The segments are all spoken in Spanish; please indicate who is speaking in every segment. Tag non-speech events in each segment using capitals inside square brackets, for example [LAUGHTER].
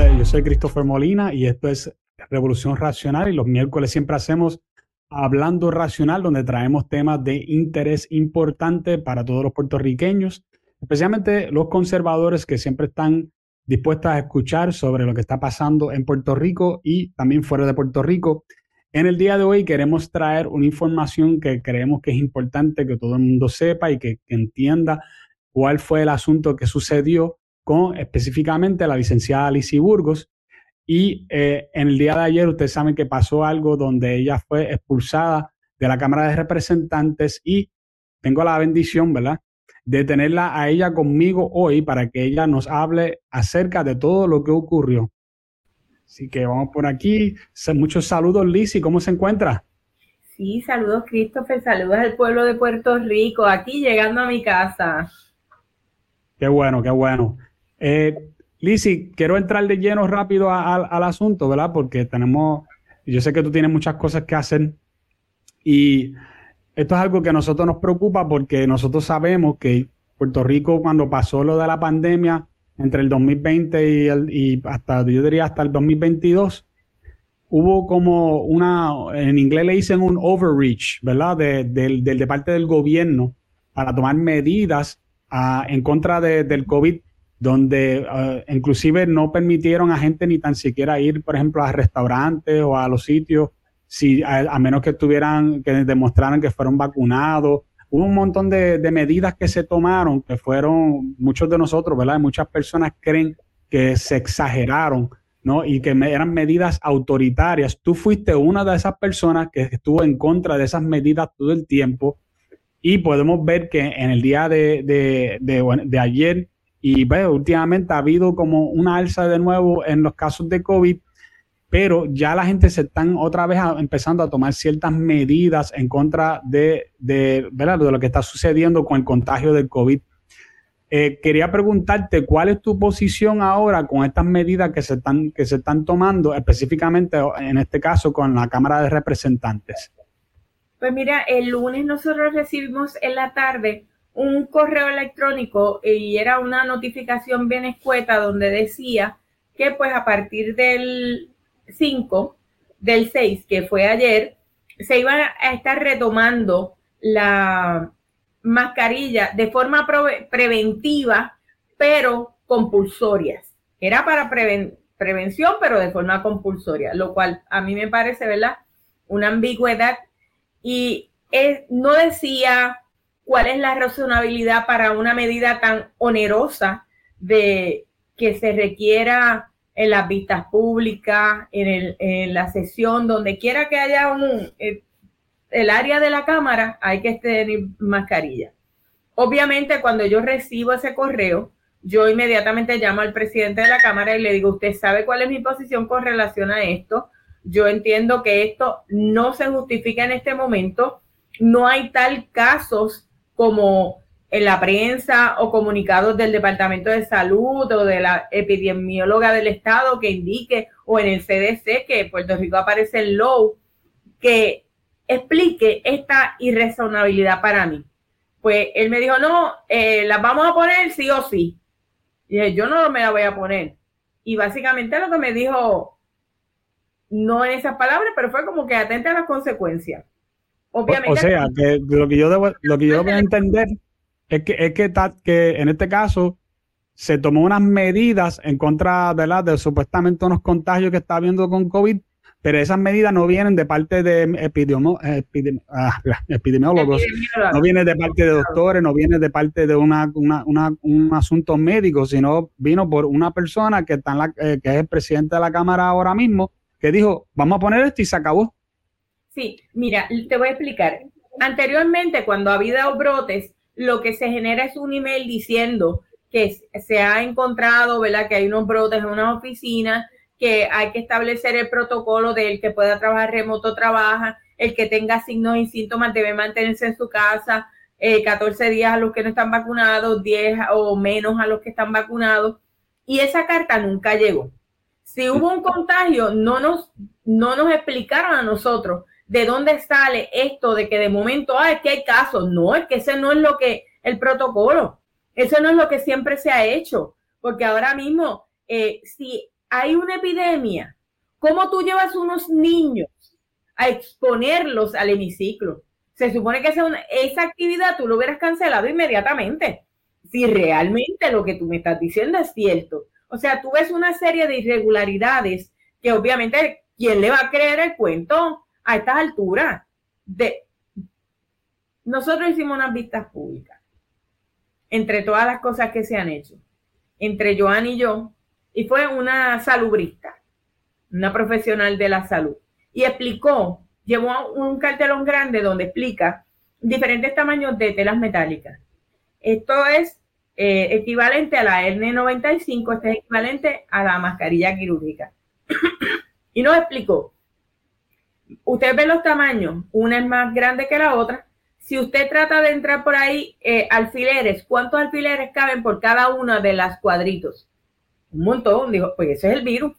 Speaker 1: Yo soy Christopher Molina y esto es Revolución Racional y los miércoles siempre hacemos Hablando Racional, donde traemos temas de interés importante para todos los puertorriqueños, especialmente los conservadores que siempre están dispuestos a escuchar sobre lo que está pasando en Puerto Rico y también fuera de Puerto Rico. En el día de hoy queremos traer una información que creemos que es importante que todo el mundo sepa y que entienda cuál fue el asunto que sucedió con específicamente la licenciada Alicia Burgos. Y eh, en el día de ayer ustedes saben que pasó algo donde ella fue expulsada de la Cámara de Representantes y tengo la bendición, ¿verdad? De tenerla a ella conmigo hoy para que ella nos hable acerca de todo lo que ocurrió. Así que vamos por aquí. Muchos saludos, Lizy. ¿Cómo se encuentra?
Speaker 2: Sí, saludos, Christopher. Saludos al pueblo de Puerto Rico. Aquí llegando a mi casa.
Speaker 1: Qué bueno, qué bueno. Eh, quiero entrar de lleno rápido al asunto, ¿verdad? Porque tenemos, yo sé que tú tienes muchas cosas que hacer y esto es algo que a nosotros nos preocupa porque nosotros sabemos que Puerto Rico cuando pasó lo de la pandemia entre el 2020 y, el, y hasta, yo diría hasta el 2022, hubo como una, en inglés le dicen un overreach, ¿verdad? De, de parte del gobierno para tomar medidas ah, en contra del COVID donde uh, inclusive no permitieron a gente ni tan siquiera ir, por ejemplo, a restaurantes o a los sitios, si, a, menos que tuvieran, que demostraran que fueron vacunados. Hubo un montón de, de, medidas que se tomaron, que fueron, muchos de nosotros, ¿verdad? Muchas personas creen que se exageraron, ¿no? Y que eran medidas autoritarias. Tú fuiste una de esas personas que estuvo en contra de esas medidas todo el tiempo. Y podemos ver que en el día de, de, de, de ayer y pues, últimamente ha habido como una alza de nuevo en los casos de COVID, pero ya la gente se están otra vez empezando a tomar ciertas medidas en contra de, de, de lo que está sucediendo con el contagio del COVID. Eh, quería preguntarte cuál es tu posición ahora con estas medidas que se están, que se están tomando, específicamente en este caso con la Cámara de Representantes.
Speaker 2: Pues mira, el lunes nosotros recibimos en la tarde un correo electrónico y era una notificación bien escueta donde decía que pues a partir del 5, del 6, que fue ayer, se iba a estar retomando la mascarilla de forma preventiva, pero compulsorias. Era para prevención, pero de forma compulsoria, lo cual a mí me parece, ¿verdad? Una ambigüedad. Y no decía cuál es la razonabilidad para una medida tan onerosa de que se requiera en las vistas públicas, en, la sesión, donde quiera que haya un, eh, el, área de la cámara, hay que tener mascarilla. Obviamente, cuando yo recibo ese correo, yo inmediatamente llamo al presidente de la Cámara y le digo, usted sabe cuál es mi posición con relación a esto. Yo entiendo que esto no se justifica en este momento. No hay tal casos como en la prensa o comunicados del Departamento de Salud o de la epidemióloga del Estado que indique, o en el CDC que Puerto Rico aparece en low, que explique esta irrazonabilidad para mí. Pues él me dijo, no, eh, las vamos a poner sí o sí. Y dije, yo no me la voy a poner. Y básicamente lo que me dijo, no en esas palabras, pero fue como que atente a las consecuencias.
Speaker 1: Obviamente. O, sea, que lo que yo debo, lo que yo debo entender es que, es que, que en este caso se tomó unas medidas en contra ¿verdad? de supuestamente unos contagios que está habiendo con COVID, pero esas medidas no vienen de parte de ah, [LAUGHS] epidemiólogos, no vienen de parte de doctores, no vienen de parte de una, una, una, un asunto médico, sino vino por una persona que, está en la, eh, que es el presidente de la Cámara ahora mismo, que dijo, vamos a poner esto y se acabó.
Speaker 2: Sí, mira, te voy a explicar. Anteriormente, cuando ha habido brotes, lo que se genera es un email diciendo que se ha encontrado, ¿verdad? Que hay unos brotes en una oficina, que hay que establecer el protocolo del que pueda trabajar remoto trabaja, el que tenga signos y síntomas debe mantenerse en su casa, 14 eh, días a los que no están vacunados, 10 o menos a los que están vacunados. Y esa carta nunca llegó. Si hubo un contagio, no nos, no nos explicaron a nosotros de dónde sale esto de que de momento, ah, que hay casos. No, es que ese no es lo que el protocolo, eso no es lo que siempre se ha hecho, porque ahora mismo, eh, si hay una epidemia, ¿cómo tú llevas unos niños a exponerlos al hemiciclo? Se supone que esa, esa actividad tú lo hubieras cancelado inmediatamente, si realmente lo que tú me estás diciendo es cierto. O sea, tú ves una serie de irregularidades que obviamente, ¿quién le va a creer el cuento a estas alturas? De... Nosotros hicimos unas vistas públicas entre todas las cosas que se han hecho, entre Joan y yo, y fue una salubrista, una profesional de la salud, y explicó, llevó un cartelón grande donde explica diferentes tamaños de telas metálicas. Esto es eh, equivalente a la N95, este es equivalente a la mascarilla quirúrgica. [COUGHS] y nos explicó, ustedes ven los tamaños, una es más grande que la otra, si usted trata de entrar por ahí, eh, alfileres, ¿cuántos alfileres caben por cada una de las cuadritos? Un montón, dijo, pues ese es el virus.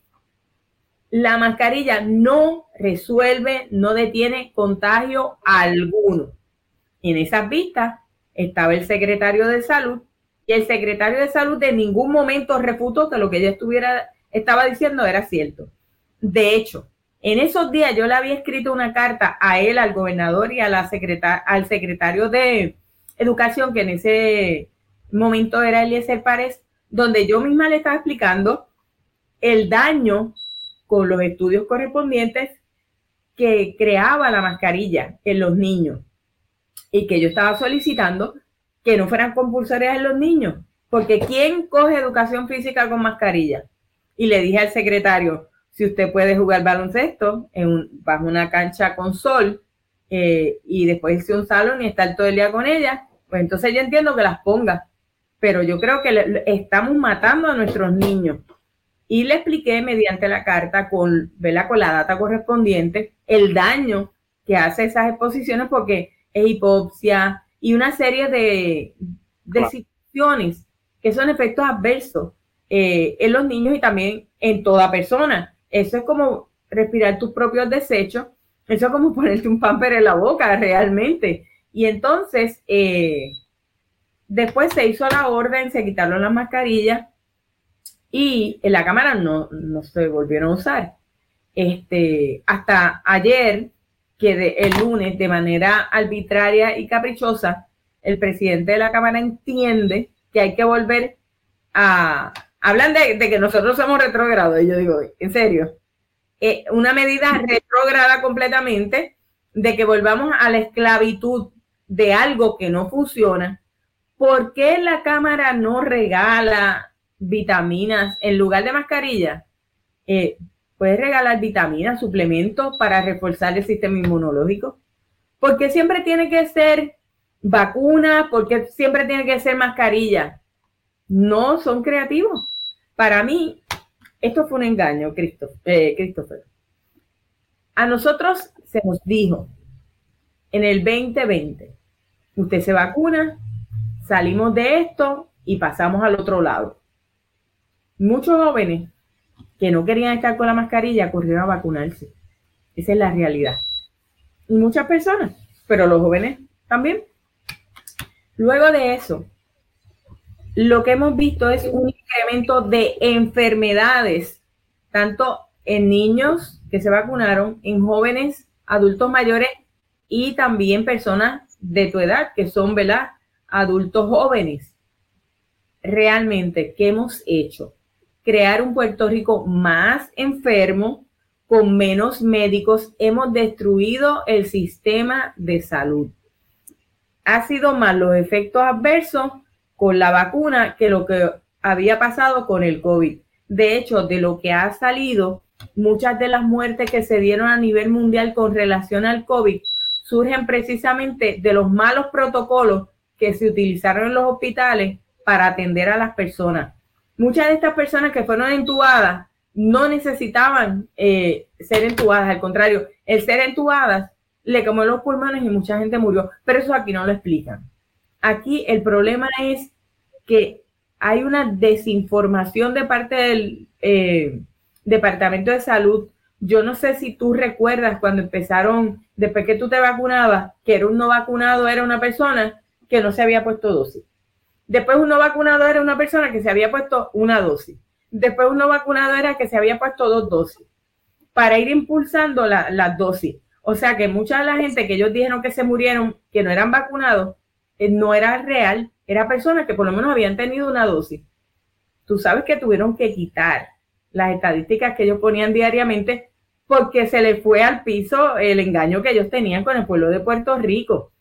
Speaker 2: La mascarilla no resuelve, no detiene contagio alguno. En esas vistas estaba el secretario de salud y el secretario de salud de ningún momento refutó que lo que ella estuviera, estaba diciendo era cierto. De hecho, en esos días yo le había escrito una carta a él, al gobernador y a la al secretario de Educación, que en ese momento era Eliezer Párez, donde yo misma le estaba explicando el daño con los estudios correspondientes que creaba la mascarilla en los niños y que yo estaba solicitando que no fueran compulsorias en los niños, porque ¿quién coge educación física con mascarilla? Y le dije al secretario, si usted puede jugar baloncesto en bajo una cancha con sol eh, y después irse a un salón y estar todo el día con ella, pues entonces yo entiendo que las ponga. Pero yo creo que estamos matando a nuestros niños. Y le expliqué mediante la carta con, con la data correspondiente el daño que hace esas exposiciones porque es hipopsia y una serie de, de situaciones que son efectos adversos eh, en los niños y también en toda persona. Eso es como respirar tus propios desechos. Eso es como [LAUGHS] ponerte un pamper en la boca realmente. Y entonces, eh, después se hizo la orden, se quitaron las mascarillas y en la cámara no, no se volvieron a usar. Este, hasta ayer, que el lunes, de manera arbitraria y caprichosa, el presidente de la Cámara entiende que hay que volver a, hablan de, que nosotros somos retrógrados. Y yo digo, en serio, eh, una medida retrógrada completamente de que volvamos a la esclavitud de algo que no funciona. ¿Por qué la Cámara no regala vitaminas en lugar de mascarilla? Eh, puedes regalar vitaminas, suplementos para reforzar el sistema inmunológico. ¿Por qué siempre tiene que ser vacuna? ¿Por qué siempre tiene que ser mascarilla? No son creativos. Para mí, esto fue un engaño, eh, Christopher. A nosotros se nos dijo en el 2020, usted se vacuna, salimos de esto y pasamos al otro lado. Muchos jóvenes que no querían estar con la mascarilla corrieron a vacunarse. Esa es la realidad. Y muchas personas, pero los jóvenes también. Luego de eso, lo que hemos visto es un incremento de enfermedades, tanto en niños que se vacunaron, en jóvenes, adultos mayores y también personas de tu edad, que son, ¿verdad? Adultos jóvenes. Realmente, ¿qué hemos hecho? Crear un Puerto Rico más enfermo, con menos médicos. Hemos destruido el sistema de salud. Ha sido más los efectos adversos con la vacuna que lo que había pasado con el COVID. De hecho, de lo que ha salido, muchas de las muertes que se dieron a nivel mundial con relación al COVID surgen precisamente de los malos protocolos que se utilizaron en los hospitales para atender a las personas. Muchas de estas personas que fueron entubadas no necesitaban eh, ser entubadas, al contrario, el ser entubadas le quemó los pulmones y mucha gente murió, pero eso aquí no lo explican. Aquí el problema es que hay una desinformación de parte del eh, Departamento de Salud. Yo no sé si tú recuerdas cuando empezaron, después que tú te vacunabas, que era un no vacunado, era una persona que no se había puesto dosis. Después un no vacunado era una persona que se había puesto una dosis. después uno vacunado era que se había puesto dos dosis para ir impulsando las dosis. O sea que mucha de la gente que ellos dijeron que se murieron, que no eran vacunados, eh, no era real, era personas que por lo menos habían tenido una dosis. Tú sabes que tuvieron que quitar las estadísticas que ellos ponían diariamente porque se les fue al piso el engaño que ellos tenían con el pueblo de Puerto Rico.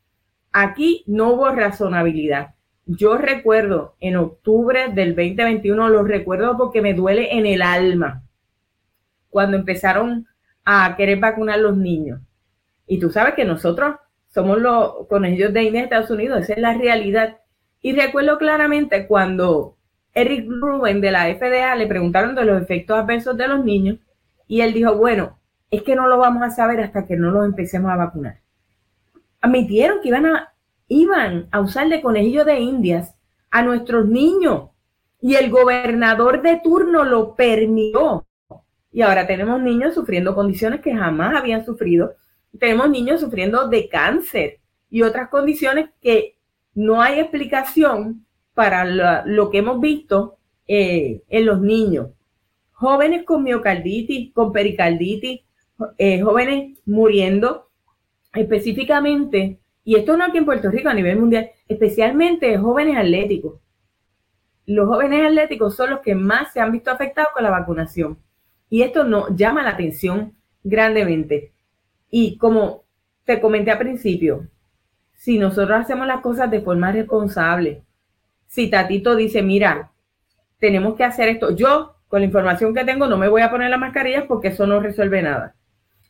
Speaker 2: Aquí no hubo razonabilidad. Yo recuerdo en octubre del 2021, lo recuerdo porque me duele en el alma, cuando empezaron a querer vacunar a los niños. Y tú sabes que nosotros somos los conejillos de Inés de Estados Unidos, esa es la realidad. Y recuerdo claramente cuando Eric Rubin de la FDA le preguntaron de los efectos adversos de los niños y él dijo, bueno, es que no lo vamos a saber hasta que no los empecemos a vacunar. Admitieron que iban a, iban a usar de conejillo de indias a nuestros niños y el gobernador de turno lo permitió. Y ahora tenemos niños sufriendo condiciones que jamás habían sufrido. Tenemos niños sufriendo de cáncer y otras condiciones que no hay explicación para lo, que hemos visto eh, en los niños. Jóvenes con miocarditis, con pericarditis, eh, jóvenes muriendo específicamente, y esto no aquí en Puerto Rico, a nivel mundial, especialmente jóvenes atléticos. Los jóvenes atléticos son los que más se han visto afectados con la vacunación. Y esto nos llama la atención grandemente. Y como te comenté al principio, si nosotros hacemos las cosas de forma responsable, si Tatito dice, mira, tenemos que hacer esto, yo con la información que tengo no me voy a poner la mascarilla porque eso no resuelve nada.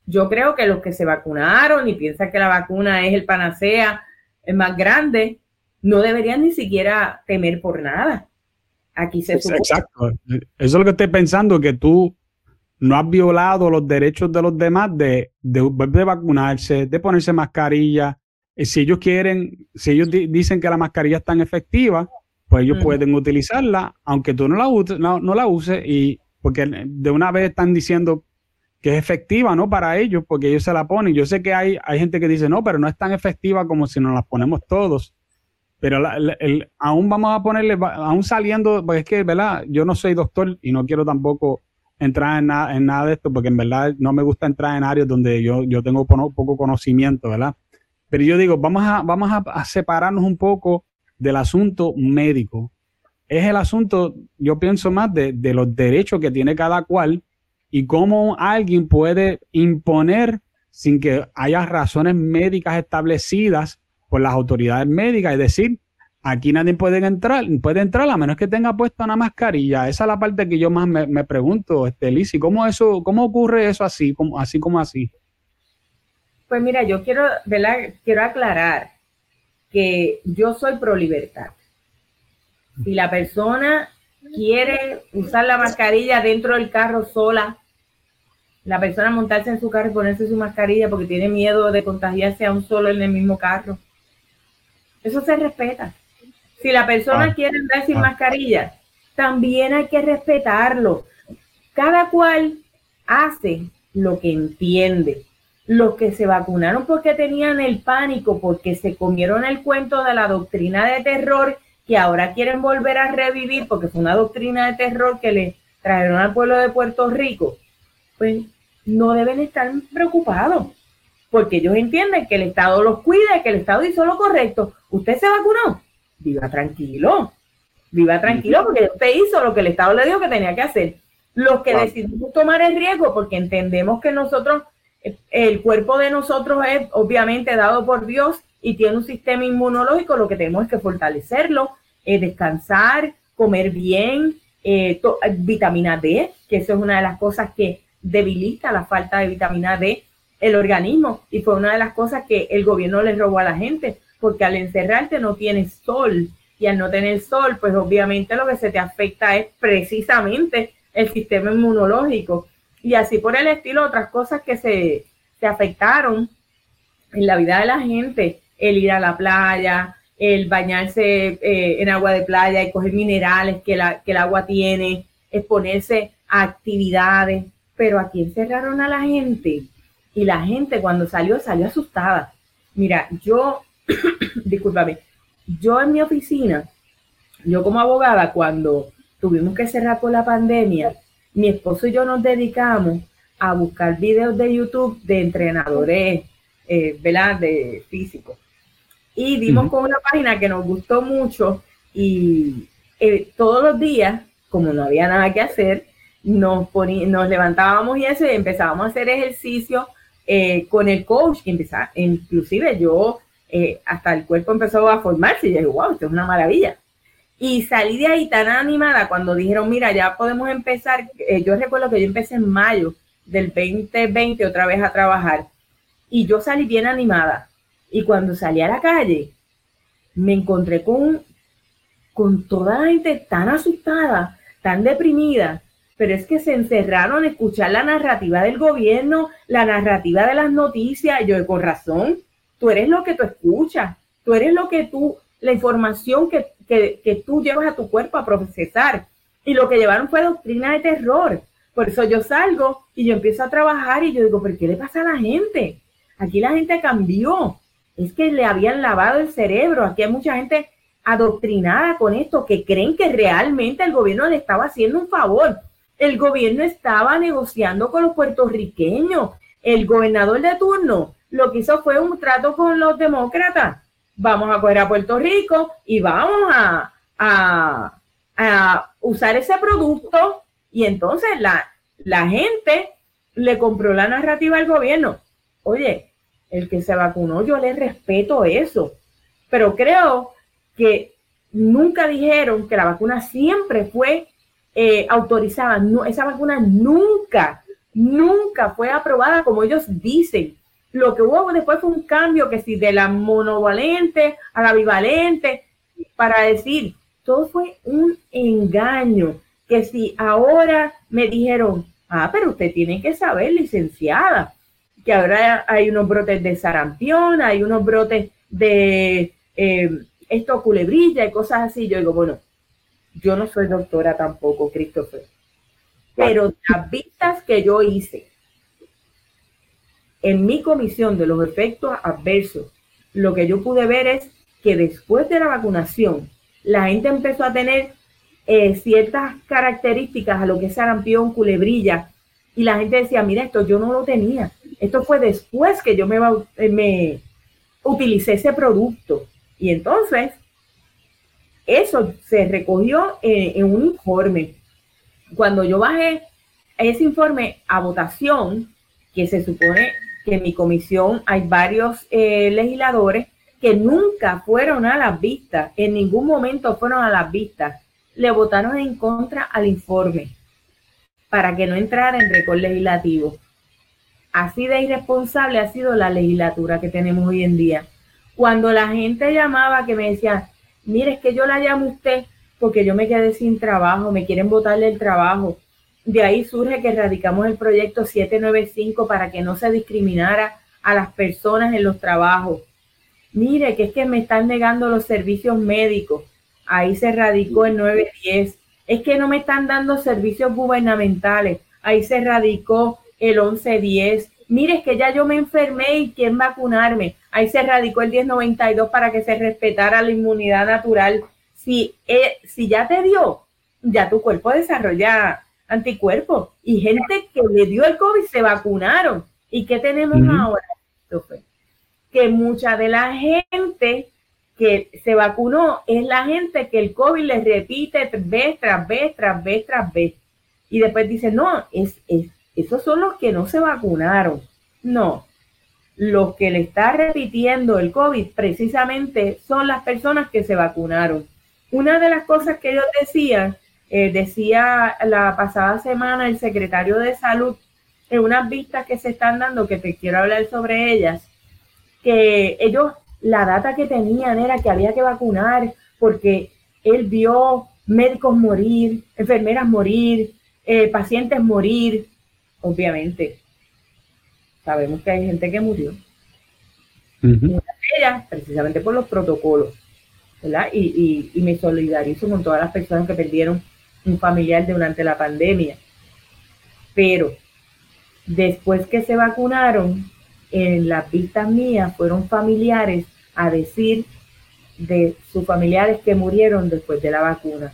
Speaker 2: Yo creo que los que se vacunaron y piensan que la vacuna es el panacea, el más grande, no deberían ni siquiera temer por nada. Aquí se
Speaker 1: Exacto. Eso es lo que estoy pensando, que tú no has violado los derechos de los demás de, de, vacunarse, de ponerse mascarilla. Y si ellos quieren, si ellos dicen que la mascarilla es tan efectiva, pues ellos pueden utilizarla, aunque tú no la, uses, no, no la uses, y porque de una vez están diciendo que es efectiva, ¿no? Para ellos, porque ellos se la ponen. Yo sé que hay, hay gente que dice, no, pero no es tan efectiva como si nos la ponemos todos. Pero aún vamos a ponerle, aún saliendo, pues es que, ¿verdad? Yo no soy doctor y no quiero tampoco entrar en, en nada de esto, porque en verdad no me gusta entrar en áreas donde yo, yo tengo poco conocimiento, ¿verdad? Pero yo digo, vamos a, vamos a, separarnos un poco del asunto médico. Es el asunto, yo pienso más de, de los derechos que tiene cada cual y cómo alguien puede imponer sin que haya razones médicas establecidas por las autoridades médicas, es decir, aquí nadie puede entrar, puede entrar a menos que tenga puesta una mascarilla. Esa es la parte que yo más me, pregunto, este, ¿cómo eso, cómo ocurre eso así, como, así como así?
Speaker 2: Pues mira, yo quiero, quiero aclarar que yo soy pro libertad. Si la persona quiere usar la mascarilla dentro del carro sola, la persona montarse en su carro y ponerse su mascarilla porque tiene miedo de contagiarse a un solo en el mismo carro. Eso se respeta. Si la persona ah. quiere andar sin ah. mascarilla, también hay que respetarlo. Cada cual hace lo que entiende. Los que se vacunaron porque tenían el pánico, porque se comieron el cuento de la doctrina de terror que ahora quieren volver a revivir porque fue una doctrina de terror que le trajeron al pueblo de Puerto Rico, pues no deben estar preocupados, porque ellos entienden que el Estado los cuida que el Estado hizo lo correcto. ¿Usted se vacunó? Viva tranquilo, viva tranquilo, porque usted hizo lo que el Estado le dijo que tenía que hacer. Los que decidimos tomar el riesgo, porque entendemos que nosotros, el cuerpo de nosotros es obviamente dado por Dios y tiene un sistema inmunológico, lo que tenemos es que fortalecerlo, eh, descansar, comer bien, eh, vitamina D, que eso es una de las cosas que debilita la falta de vitamina D el organismo. Y fue una de las cosas que el gobierno le robó a la gente, porque al encerrarte no tienes sol. Y al no tener sol, pues obviamente lo que se te afecta es precisamente el sistema inmunológico y así por el estilo otras cosas que se, afectaron en la vida de la gente, el ir a la playa, el bañarse eh, en agua de playa y coger minerales que, la, que el agua tiene, exponerse a actividades, pero aquí encerraron a la gente y la gente cuando salió salió asustada. Mira, yo, [CLEARS THROAT] discúlpame, yo en mi oficina, yo como abogada, cuando tuvimos que cerrar por la pandemia, mi esposo y yo nos dedicamos a buscar videos de YouTube de entrenadores, eh, ¿verdad? De físicos. Y dimos con una página que nos gustó mucho y eh, todos los días, como no había nada que hacer, nos, nos levantábamos y eso y empezábamos a hacer ejercicio eh, con el coach. Empezaba, inclusive yo, eh, hasta el cuerpo empezó a formarse y yo dije, wow, esto es una maravilla. Y salí de ahí tan animada cuando dijeron, mira, ya podemos empezar. yo recuerdo que yo empecé en mayo del 2020 otra vez a trabajar y yo salí bien animada. Y cuando salí a la calle, me encontré con, con toda la gente tan asustada, tan deprimida, pero es que se encerraron a escuchar la narrativa del gobierno, la narrativa de las noticias. yo, con razón, tú eres lo que tú escuchas, tú eres lo que tú, la información que, que, que tú llevas a tu cuerpo a procesar. Y lo que llevaron fue doctrina de terror. Por eso yo salgo y yo empiezo a trabajar y yo digo, ¿pero qué le pasa a la gente? Aquí la gente cambió. Es que le habían lavado el cerebro. Aquí hay mucha gente adoctrinada con esto que creen que realmente el gobierno le estaba haciendo un favor. El gobierno estaba negociando con los puertorriqueños. El gobernador de turno lo que hizo fue un trato con los demócratas. Vamos a coger a Puerto Rico y vamos a, a, a usar ese producto y entonces la, la gente le compró la narrativa al gobierno. Oye, el que se vacunó, yo le respeto eso, pero creo que nunca dijeron que la vacuna siempre fue eh, autorizada. No, esa vacuna nunca, nunca fue aprobada como ellos dicen. Lo que hubo después fue un cambio que si de la monovalente a la bivalente, para decir, todo fue un engaño que si ahora me dijeron, ah, pero usted tiene que saber, licenciada, que ahora hay unos brotes de sarampión, hay unos brotes de eh, esto culebrilla y cosas así. Yo digo, bueno, yo no soy doctora tampoco, Christopher, pero las vistas que yo hice en mi comisión de los efectos adversos, lo que yo pude ver es que después de la vacunación, la gente empezó a tener eh, ciertas características a lo que es sarampión, culebrilla, y la gente decía, mira, esto yo no lo tenía. Esto fue después que yo me, eh, me utilicé ese producto. Y entonces, eso se recogió en, un informe. Cuando yo bajé ese informe a votación, que se supone en mi comisión hay varios eh, legisladores que nunca fueron a las vistas, en ningún momento fueron a las vistas le votaron en contra al informe para que no entrara en récord legislativo. Así de irresponsable ha sido la legislatura que tenemos hoy en día. Cuando la gente llamaba que me decía, mire, es que yo la llamo usted porque yo me quedé sin trabajo, me quieren votarle el trabajo. De ahí surge que radicamos el proyecto 795 para que no se discriminara a las personas en los trabajos. Mire, que es que me están negando los servicios médicos ahí se radicó el 910. Es que no me están dando servicios gubernamentales, ahí se radicó el 1110. Mire, es que ya yo me enfermé y quién vacunarme. Ahí se radicó el 1092 para que se respetara la inmunidad natural. Si, eh, si ya te dio, ya tu cuerpo desarrolla anticuerpos. Y gente que le dio el COVID se vacunaron. ¿Y qué tenemos ahora? Que mucha de la gente que se vacunó es la gente que el COVID le repite vez tras vez, tras vez, tras vez. Y después dice, no, es, es, esos son los que no se vacunaron. No, los que le está repitiendo el COVID precisamente son las personas que se vacunaron. Una de las cosas que ellos decían, eh, decía la pasada semana el secretario de salud en unas vistas que se están dando, que te quiero hablar sobre ellas, que ellos la data que tenían era que había que vacunar porque él vio médicos morir, enfermeras morir, eh, pacientes morir. Obviamente, sabemos que hay gente que murió. precisamente por los protocolos. ¿verdad? Y, y me solidarizo con todas las personas que perdieron un familiar durante la pandemia. Pero después que se vacunaron, en las vistas mías fueron familiares a decir de sus familiares que murieron después de la vacuna.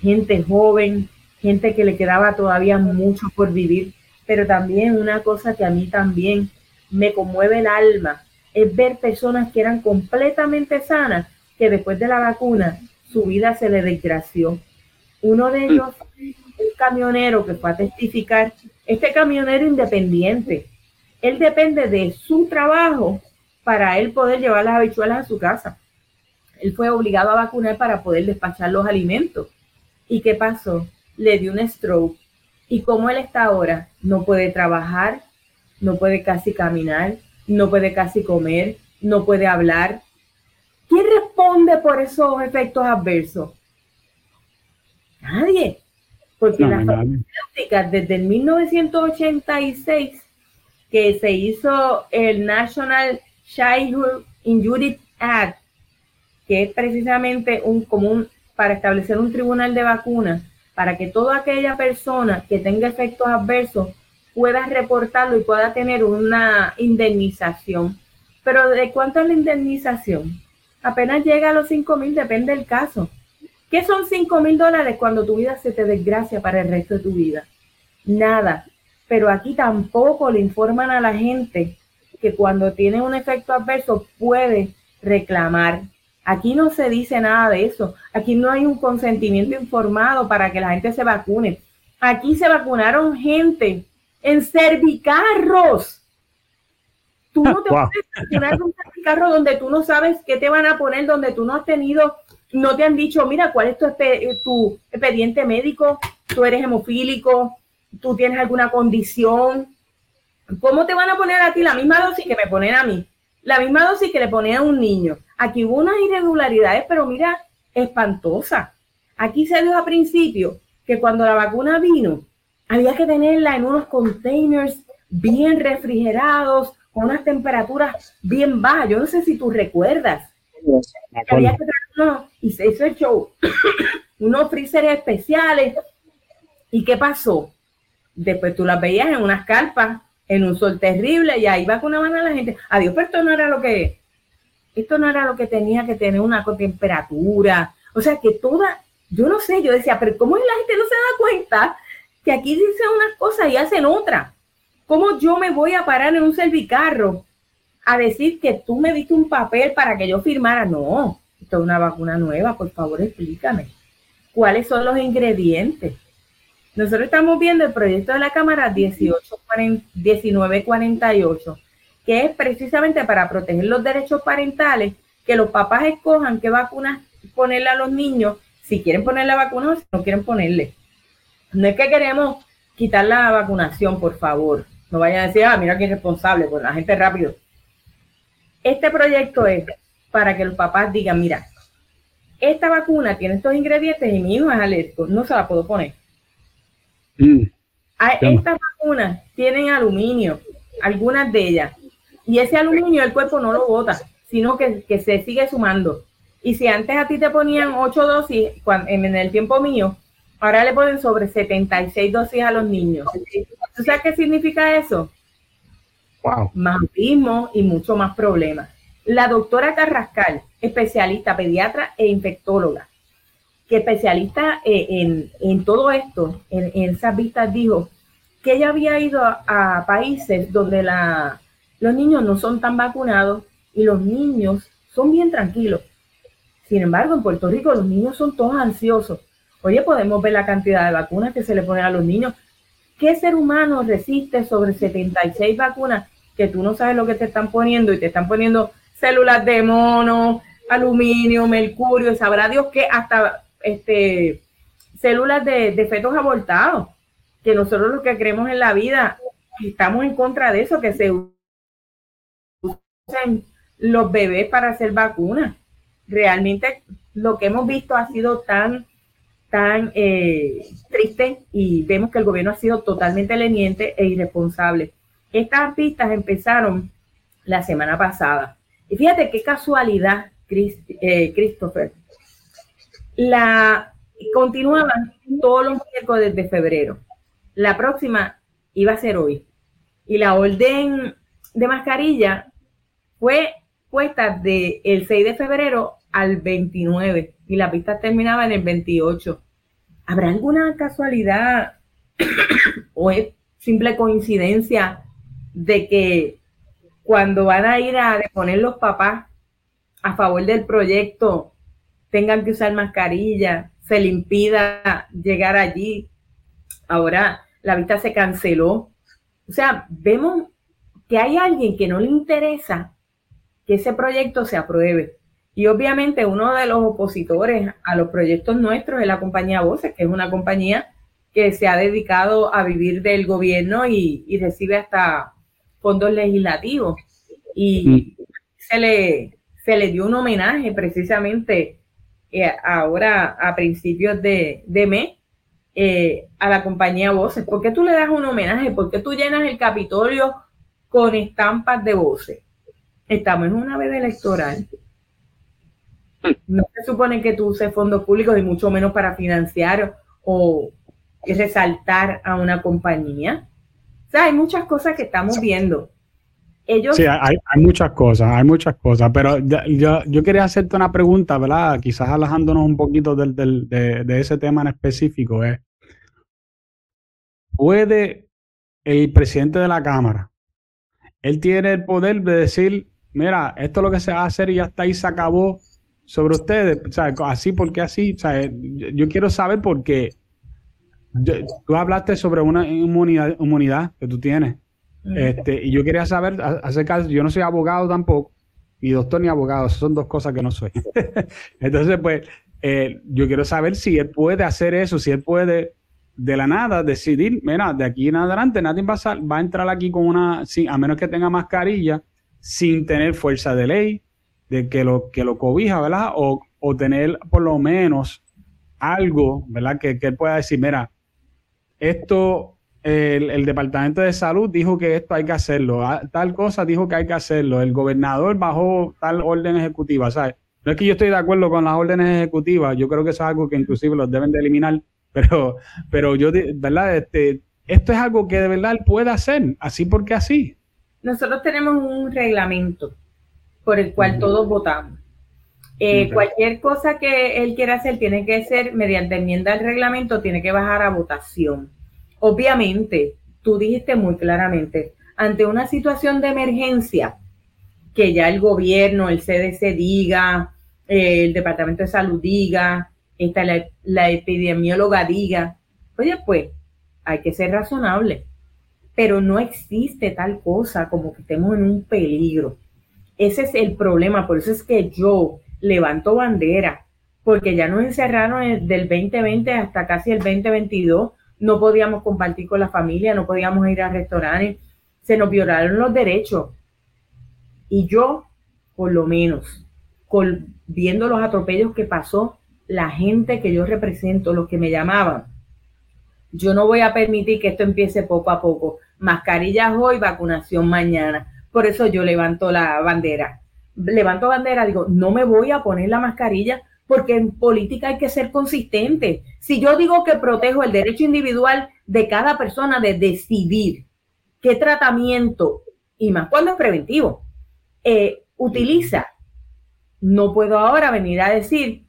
Speaker 2: gente joven, gente que le quedaba todavía mucho por vivir, pero también una cosa que a mí también me conmueve el alma es ver personas que eran completamente sanas, que después de la vacuna su vida se le desgració. Uno de ellos, un camionero que fue a testificar, este camionero independiente, él depende de su trabajo para él poder llevar las habichuelas a su casa. Él fue obligado a vacunar para poder despachar los alimentos. ¿Y qué pasó? Le dio un stroke. Y como él está ahora, no puede trabajar, no puede casi caminar, no puede casi comer, no puede hablar. ¿Quién responde por esos efectos adversos? Nadie. Porque las farmacéuticas desde el 1986 que se hizo el National Childhood Injury Act, que es precisamente un común para establecer un tribunal de vacunas, para que toda aquella persona que tenga efectos adversos pueda reportarlo y pueda tener una indemnización. Pero ¿de cuánto es la indemnización? Apenas llega a los 5 mil, depende del caso. ¿Qué son 5 mil dólares cuando tu vida se te desgracia para el resto de tu vida? Nada. Pero aquí tampoco le informan a la gente que cuando tiene un efecto adverso puede reclamar. Aquí no se dice nada de eso. Aquí no hay un consentimiento informado para que la gente se vacune. Aquí se vacunaron gente en cervicarros. Tú no te [LAUGHS] puedes vacunar en un cervicarro donde tú no sabes qué te van a poner, donde tú no has tenido, no te han dicho, mira, cuál es tu, tu expediente médico, tú eres hemofílico, tú tienes alguna condición. ¿Cómo te van a poner a ti la misma dosis que me ponen a mí? La misma dosis que le ponen a un niño. Aquí hubo unas irregularidades, pero mira, espantosa. Aquí se dio a principio que cuando la vacuna vino, había que tenerla en unos containers bien refrigerados, con unas temperaturas bien bajas. Yo no sé si tú recuerdas. Y se hizo el show. [COUGHS] unos freezers especiales. ¿Y qué pasó? Después tú las veías en unas carpas, en un sol terrible, y ahí vacunaban a la gente. Adiós, pero esto no era lo que, esto no era lo que tenía que tener una temperatura. O sea que toda, yo no sé, yo decía, pero ¿cómo la gente no se da cuenta que aquí dicen unas cosas y hacen otras? ¿Cómo yo me voy a parar en un servicarro a decir que tú me diste un papel para que yo firmara? No, esto es una vacuna nueva, por favor explícame. ¿Cuáles son los ingredientes? Nosotros estamos viendo el proyecto de la Cámara 1948, que es precisamente para proteger los derechos parentales, que los papás escojan qué vacunas ponerle a los niños, si quieren poner la vacuna o si no quieren ponerle. No es que queremos quitar la vacunación, por favor. No vayan a decir, ah, mira qué irresponsable, pues la gente rápido. Este proyecto es para que los papás digan, mira, esta vacuna tiene estos ingredientes y mi hijo es alérgico, no se la puedo poner. Mm. Estas vacunas tienen aluminio, algunas de ellas, y ese aluminio el cuerpo no lo bota, sino que, se sigue sumando. Y si antes a ti te ponían 8 dosis en el tiempo mío, ahora le ponen sobre 76 dosis a los niños. ¿Tú sabes qué significa eso? Wow. Más autismo y mucho más problemas. La doctora Carrascal, especialista pediatra e infectóloga, que especialista eh, en, todo esto, en, esas vistas, dijo que ella había ido a, países donde la, los niños no son tan vacunados y los niños son bien tranquilos. Sin embargo, en Puerto Rico los niños son todos ansiosos. Oye, podemos ver la cantidad de vacunas que se le ponen a los niños. ¿Qué ser humano resiste sobre 76 vacunas que tú no sabes lo que te están poniendo y te están poniendo células de mono, aluminio, mercurio, sabrá Dios que hasta este, células de, fetos abortados, que nosotros lo que creemos en la vida, estamos en contra de eso, que se usen los bebés para hacer vacunas. Realmente lo que hemos visto ha sido tan, tan eh, triste y vemos que el gobierno ha sido totalmente leniente e irresponsable. Estas pistas empezaron la semana pasada. Y fíjate qué casualidad, eh, Christopher, la continuaban todos los miércoles de febrero. La próxima iba a ser hoy. Y la orden de mascarilla fue puesta del 6 de febrero al 29 y la pista terminaba en el 28. ¿Habrá alguna casualidad [CLEARS THROAT] o es simple coincidencia de que cuando van a ir a deponer los papás a favor del proyecto tengan que usar mascarilla, se le impida llegar allí? Ahora la vista se canceló. O sea, vemos que hay alguien que no le interesa que ese proyecto se apruebe. Y obviamente uno de los opositores a los proyectos nuestros es la compañía Voces, que es una compañía que se ha dedicado a vivir del gobierno y, recibe hasta fondos legislativos. Y mm. se, le, se le dio un homenaje precisamente eh, ahora a principios de, de mes eh, a la compañía Voces. ¿Por qué tú le das un homenaje? ¿Por qué tú llenas el Capitolio con estampas de voces? Estamos en una vez electoral. No se supone que tú uses fondos públicos y mucho menos para financiar o resaltar a una compañía. O sea, hay muchas cosas que estamos viendo.
Speaker 1: Ellos... Sí, hay, muchas cosas, hay muchas cosas, pero yo, yo, quería hacerte una pregunta, ¿verdad? Quizás alejándonos un poquito del, del, de, de, ese tema en específico. ¿eh? ¿Puede el presidente de la Cámara, él tiene el poder de decir, mira, esto es lo que se va a hacer y ya está ahí, se acabó sobre ustedes. O sea, así, porque así? O sea, yo, quiero saber por qué. Tú hablaste sobre una inmunidad, inmunidad que tú tienes. Este, y yo quería saber acerca, yo no soy abogado tampoco, y doctor ni abogado, son dos cosas que no soy. [LAUGHS] Entonces, pues, eh, yo quiero saber si él puede hacer eso, si él puede de la nada decidir, mira, de aquí en adelante nadie va a, va a entrar aquí con una, a menos que tenga mascarilla, sin tener fuerza de ley, de que lo, que lo cobija, ¿verdad? O, tener por lo menos algo, ¿verdad? Que, que él pueda decir, mira, esto, el, Departamento de Salud dijo que esto hay que hacerlo, ah, tal cosa dijo que hay que hacerlo, el gobernador bajó tal orden ejecutiva, ¿sabes? No es que yo estoy de acuerdo con las órdenes ejecutivas, yo creo que eso es algo que inclusive los deben de eliminar, [LAUGHS] pero, pero yo, ¿verdad? Este, esto es algo que de verdad él puede hacer, así porque así.
Speaker 2: Nosotros tenemos un reglamento por el cual todos votamos. Eh, cualquier cosa que él quiera hacer tiene que ser mediante enmienda al reglamento, tiene que bajar a votación. Obviamente, tú dijiste muy claramente, ante una situación de emergencia, que ya el gobierno, el CDC diga, eh, el Departamento de Salud diga, esta, la, la epidemióloga diga, oye, pues hay que ser razonable, pero no existe tal cosa como que estemos en un peligro. Ese es el problema, por eso es que yo levanto bandera, porque ya nos encerraron del 2020 hasta casi el 2022, no podíamos compartir con la familia, no podíamos ir a restaurantes, se nos violaron los derechos. Y yo, por lo menos, viendo los atropellos que pasó, la gente que yo represento, los que me llamaban, yo no voy a permitir que esto empiece poco a poco. Mascarillas hoy, vacunación mañana por eso yo levanto la bandera. Levanto bandera, digo, no me voy a poner la mascarilla porque en política hay que ser consistente. Si yo digo que protejo el derecho individual de cada persona de decidir qué tratamiento, y más cuando es preventivo, eh, utiliza, no puedo ahora venir a decir,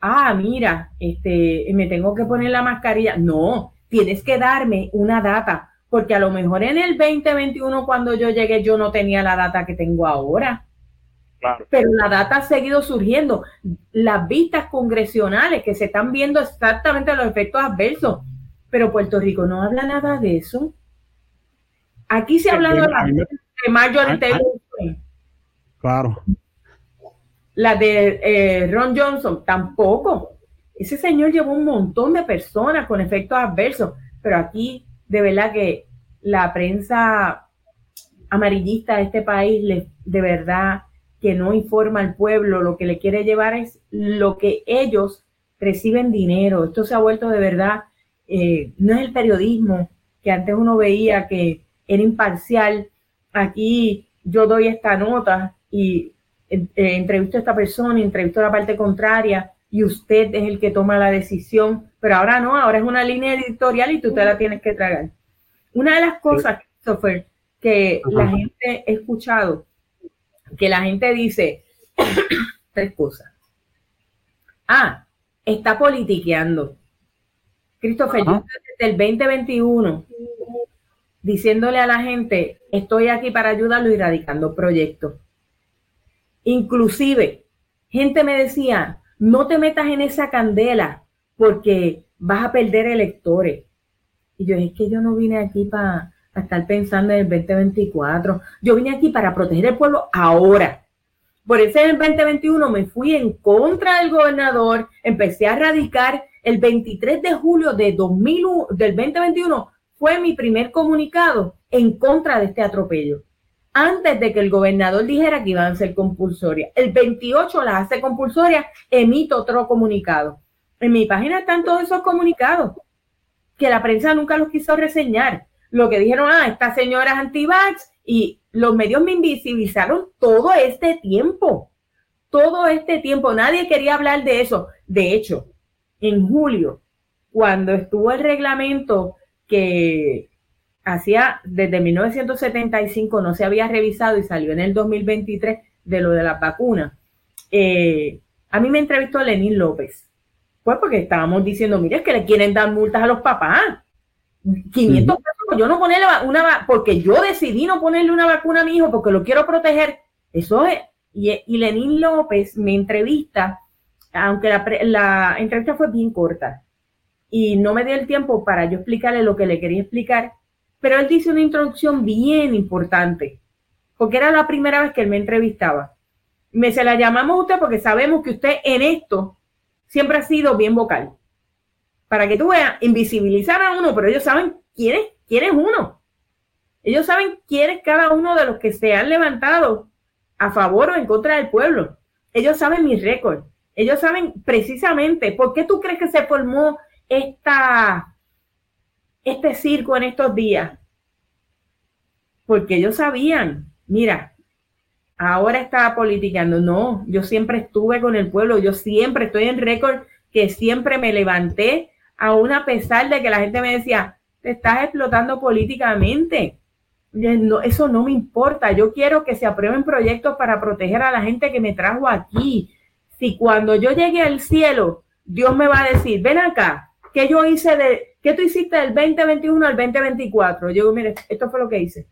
Speaker 2: ah, mira, este, me tengo que poner la mascarilla. No, tienes que darme una data porque a lo mejor en el 2021 cuando yo llegué yo no tenía la data que tengo ahora. Pero la data ha seguido surgiendo. Las vistas congresionales que se están viendo exactamente los efectos adversos. Pero Puerto Rico no habla nada de eso. Aquí se ha hablado de la de Marjorie Taylor
Speaker 1: Claro.
Speaker 2: La de eh, Ron Johnson, tampoco. Ese señor llevó un montón de personas con efectos adversos, pero aquí de verdad que la prensa amarillista de este país de verdad que no informa al pueblo, lo que le quiere llevar es lo que ellos reciben dinero. Esto se ha vuelto de verdad, eh, no es el periodismo que antes uno veía que era imparcial. Aquí yo doy esta nota y eh, entrevisto a esta persona, entrevisto a la parte contraria y usted es el que toma la decisión, pero ahora no, ahora es una línea editorial y tú te la tienes que tragar. Una de las cosas, Christopher, que la gente ha escuchado, que la gente dice [COUGHS] tres cosas. Ah, está politiqueando. Christopher, yo desde el 2021 diciéndole a la gente, estoy aquí para ayudarlo y radicando proyectos. Inclusive, gente me decía, no te metas en esa candela porque vas a perder electores. Y yo, es que yo no vine aquí para estar pensando en el 2024. Yo vine aquí para proteger el pueblo ahora. Por eso en el 2021 me fui en contra del gobernador, empecé a radicar el 23 de julio de 2000, del 2021 fue mi primer comunicado en contra de este atropello. Antes de que el gobernador dijera que iban a ser compulsorias. El 28 las hace compulsorias, emito otro comunicado. En mi página están todos esos comunicados que la prensa nunca los quiso reseñar. Lo que dijeron, ah, esta señora es anti-vax y los medios me invisibilizaron todo este tiempo. Todo este tiempo. Nadie quería hablar de eso. De hecho, en julio, cuando estuvo el reglamento que hacía desde 1975 no se había revisado y salió en el 2023 de lo de las vacunas, eh, a mí me entrevistó Lenín López. Pues porque estábamos diciendo, mire, es que le quieren dar multas a los papás. 500 pesos yo no ponerle una, porque yo decidí no ponerle una vacuna a mi hijo porque lo quiero proteger. Eso es, y, y Lenín López me entrevista aunque la, entrevista fue bien corta y no me dio el tiempo para yo explicarle lo que le quería explicar, pero él dice una introducción bien importante, porque era la primera vez que él me entrevistaba. Me se la llamamos a usted porque sabemos que usted en esto siempre ha sido bien vocal. Para que tú veas, invisibilizar a uno, pero ellos saben quién es, quién es uno. Ellos saben quién es cada uno de los que se han levantado a favor o en contra del pueblo. Ellos saben mi récord. Ellos saben precisamente por qué tú crees que se formó esta, este circo en estos días. Porque ellos sabían, mira, ahora estaba politicando. No, yo siempre estuve con el pueblo, yo siempre estoy en récord que siempre me levanté, aún a pesar de que la gente me decía, te estás explotando políticamente. eso no me importa. Yo quiero que se aprueben proyectos para proteger a la gente que me trajo aquí, si cuando yo llegue al cielo, Dios me va a decir, ven acá, ¿qué yo hice de, qué tú hiciste del 2021 al 2024? Yo digo, mire, esto fue lo que hice.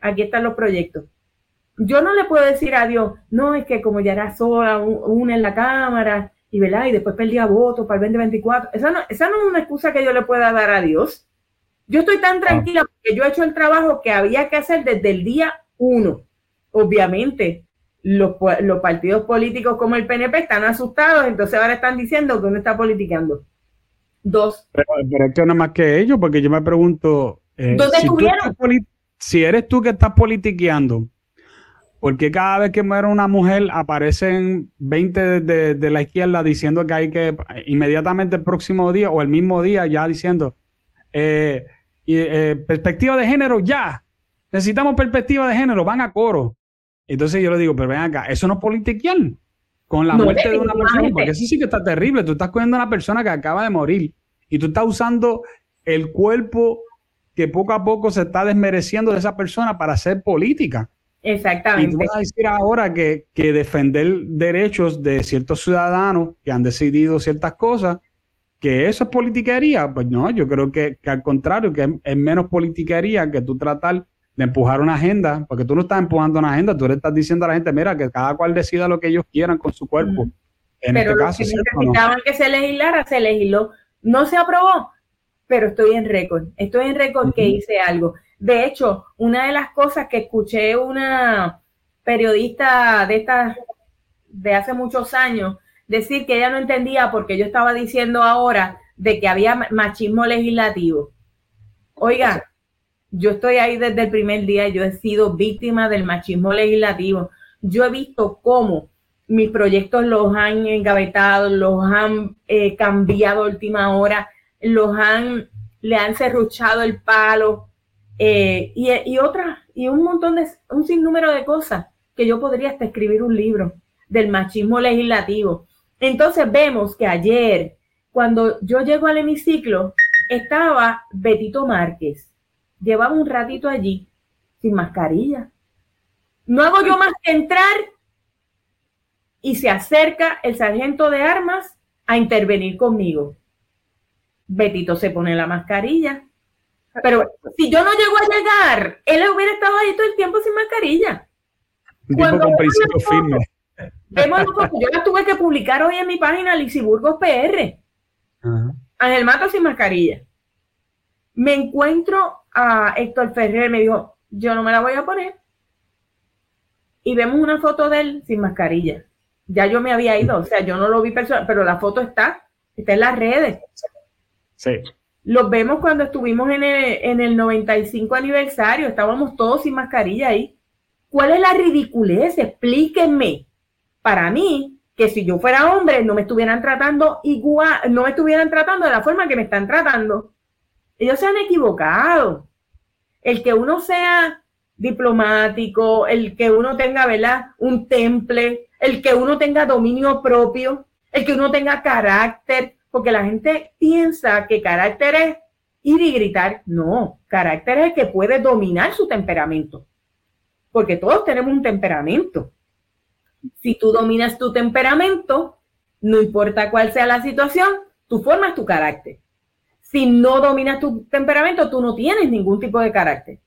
Speaker 2: Aquí están los proyectos. Yo no le puedo decir a Dios, no, es que como ya era sola, una en la cámara, y, ¿verdad? y después perdía votos para el 2024. Esa no, esa no es una excusa que yo le pueda dar a Dios. Yo estoy tan tranquila porque yo he hecho el trabajo que había que hacer desde el día uno. Obviamente, los, partidos políticos como el PNP están asustados, entonces ahora están diciendo que uno está politiqueando. Dos.
Speaker 1: Pero, es que no más que ellos, porque yo me pregunto, eh, si, eres tú que estás politiqueando, ¿por qué cada vez que muere una mujer aparecen 20 de, la izquierda diciendo que hay que inmediatamente el próximo día o el mismo día ya diciendo eh, eh, perspectiva de género ya? Necesitamos perspectiva de género, van a coro. Entonces yo le digo, pero ven acá, eso no es politiquear con la muerte de una persona, porque eso sí que está terrible. Tú estás cogiendo a una persona que acaba de morir y tú estás usando el cuerpo que poco a poco se está desmereciendo de esa persona para hacer política.
Speaker 2: Exactamente.
Speaker 1: Y tú vas a decir ahora que, defender derechos de ciertos ciudadanos que han decidido ciertas cosas, que eso es politiquería. Pues no, yo creo que, al contrario, que es, es menos politiquería que tú tratar de empujar una agenda, porque tú no estás empujando una agenda, tú le estás diciendo a la gente, mira, que cada cual decida lo que ellos quieran con su cuerpo.
Speaker 2: En pero este caso, que necesitaban que se legislara, se legisló. No se aprobó, pero estoy en récord. Estoy en récord que hice algo. De hecho, una de las cosas que escuché una periodista de estas de hace muchos años decir que ella no entendía porque yo estaba diciendo ahora de que había machismo legislativo. Oiga, yo estoy ahí desde el primer día, yo he sido víctima del machismo legislativo. Yo he visto cómo mis proyectos los han engavetado, los han eh, cambiado a última hora, los han, le han cerruchado el palo eh, y, y otras, y un montón de, un sinnúmero de cosas que yo podría hasta escribir un libro del machismo legislativo. Entonces vemos que ayer, cuando yo llego al hemiciclo, estaba Betito Márquez llevaba un ratito allí sin mascarilla. No hago yo más que entrar y se acerca el sargento de armas a intervenir conmigo. Betito se pone la mascarilla. Pero si yo no llego a llegar, él hubiera estado ahí todo el tiempo sin mascarilla.
Speaker 1: Cuando con principio firme.
Speaker 2: yo la tuve que publicar hoy en mi página Lixiburgos PR. Ángel Mato sin mascarilla. Me encuentro a Héctor Ferrer, me dijo, yo no me la voy a poner. Y vemos una foto de él sin mascarilla. Ya yo me había ido, o sea, yo no lo vi personal, pero la foto está, está en las redes.
Speaker 1: Sí.
Speaker 2: Los vemos cuando estuvimos en el, en el 95 aniversario, estábamos todos sin mascarilla ahí. ¿Cuál es la ridiculez? Explíquenme. Para mí, que si yo fuera hombre, no me estuvieran tratando igual, no me estuvieran tratando de la forma que me están tratando. Ellos se han equivocado. El que uno sea diplomático, el que uno tenga, ¿verdad? Un temple, el que uno tenga dominio propio, el que uno tenga carácter, porque la gente piensa que carácter es ir y gritar. No, carácter es el que puede dominar su temperamento, porque todos tenemos un temperamento. Si tú dominas tu temperamento, no importa cuál sea la situación, tú formas tu carácter. Si no dominas tu temperamento, tú no tienes ningún tipo de carácter.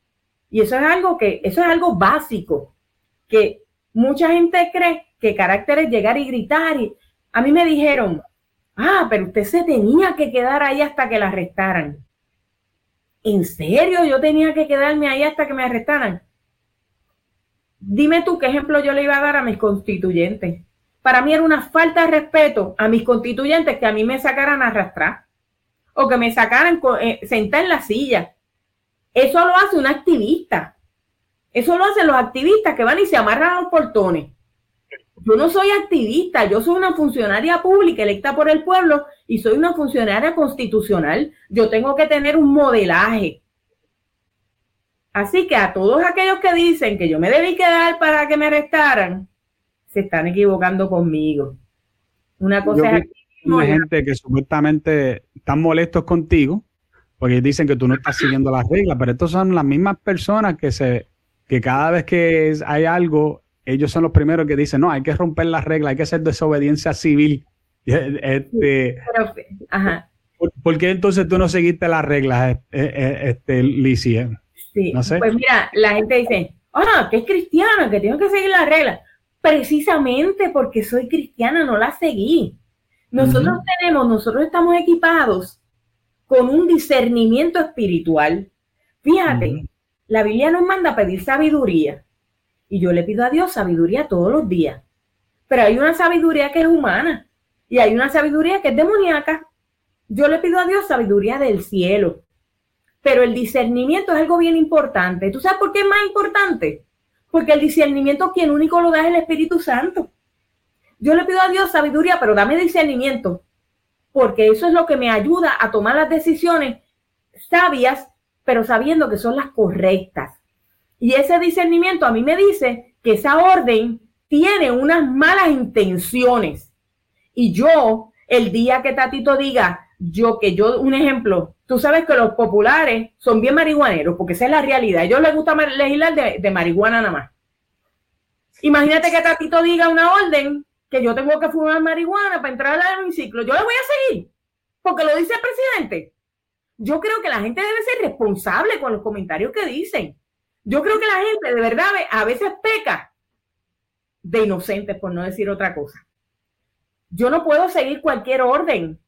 Speaker 2: Y eso es algo que, eso es algo básico, que mucha gente cree que carácter es llegar y gritar. Y a mí me dijeron, ah, pero usted se tenía que quedar ahí hasta que la arrestaran. ¿En serio yo tenía que quedarme ahí hasta que me arrestaran? Dime tú qué ejemplo yo le iba a dar a mis constituyentes. Para mí era una falta de respeto a mis constituyentes que a mí me sacaran a arrastrar o que me sacaran eh, sentar en la silla. Eso lo hace un activista. Eso lo hacen los activistas que van y se amarran a los portones. Yo no soy activista, yo soy una funcionaria pública electa por el pueblo y soy una funcionaria constitucional. Yo tengo que tener un modelaje. Así que a todos aquellos que dicen que yo me debí quedar para que me arrestaran, se están equivocando conmigo. Una cosa es
Speaker 1: hay gente que supuestamente están molestos contigo porque dicen que tú no estás siguiendo las reglas, pero estos son las mismas personas que se que cada vez que hay algo ellos son los primeros que dicen, no, hay que romper las reglas, hay que hacer desobediencia civil. [LAUGHS] Este, ¿por, qué entonces tú no seguiste las reglas, eh, eh, este, Licia?
Speaker 2: Sí, no sé. pues mira, la gente dice, ah, que es cristiana, que tengo que seguir las reglas. Precisamente porque soy cristiana no las seguí. Nosotros tenemos, nosotros estamos equipados con un discernimiento espiritual. Fíjate, la Biblia nos manda a pedir sabiduría. Y yo le pido a Dios sabiduría todos los días. Pero hay una sabiduría que es humana y hay una sabiduría que es demoníaca. Yo le pido a Dios sabiduría del cielo. Pero el discernimiento es algo bien importante. ¿Tú sabes por qué es más importante? Porque el discernimiento quien único lo da es el Espíritu Santo. Yo le pido a Dios sabiduría, pero dame discernimiento, porque eso es lo que me ayuda a tomar las decisiones sabias, pero sabiendo que son las correctas. Y ese discernimiento a mí me dice que esa orden tiene unas malas intenciones. Y yo, el día que Tatito diga, yo que yo, un ejemplo, tú sabes que los populares son bien marihuaneros, porque esa es la realidad. A ellos les gusta legislar de, de marihuana nada más. Imagínate que Tatito diga una orden que yo tengo que fumar marihuana para entrar al hemiciclo. Yo le voy a seguir, porque lo dice el presidente. Yo creo que la gente debe ser responsable con los comentarios que dicen. Yo creo que la gente de verdad a veces peca de inocentes, por no decir otra cosa. Yo no puedo seguir cualquier orden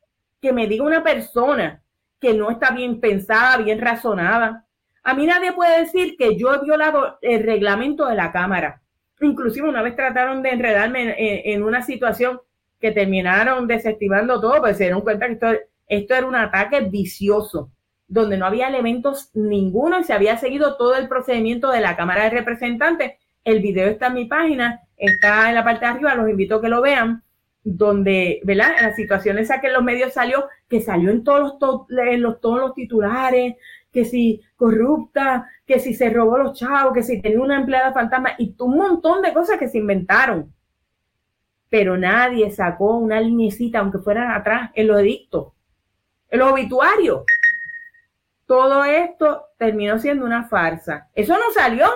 Speaker 2: que me diga una persona que no está bien pensada, bien razonada. A mí nadie puede decir que yo he violado el reglamento de la Cámara. Inclusive una vez trataron de enredarme en, una situación que terminaron desestimando todo, pues se dieron cuenta que esto, esto era un ataque vicioso donde no había elementos ninguno y se había seguido todo el procedimiento de la Cámara de Representantes. El video está en mi página, está en la parte de arriba, los invito a que lo vean, donde, ¿verdad? En la situación esa que en los medios salió, que salió en todos los, todos los titulares, que si corrupta, que si se robó los chavos, que si tenía una empleada fantasma y un montón de cosas que se inventaron. Pero nadie sacó una linecita, aunque fueran atrás, en los edictos, en los obituarios todo esto terminó siendo una farsa. Eso no salió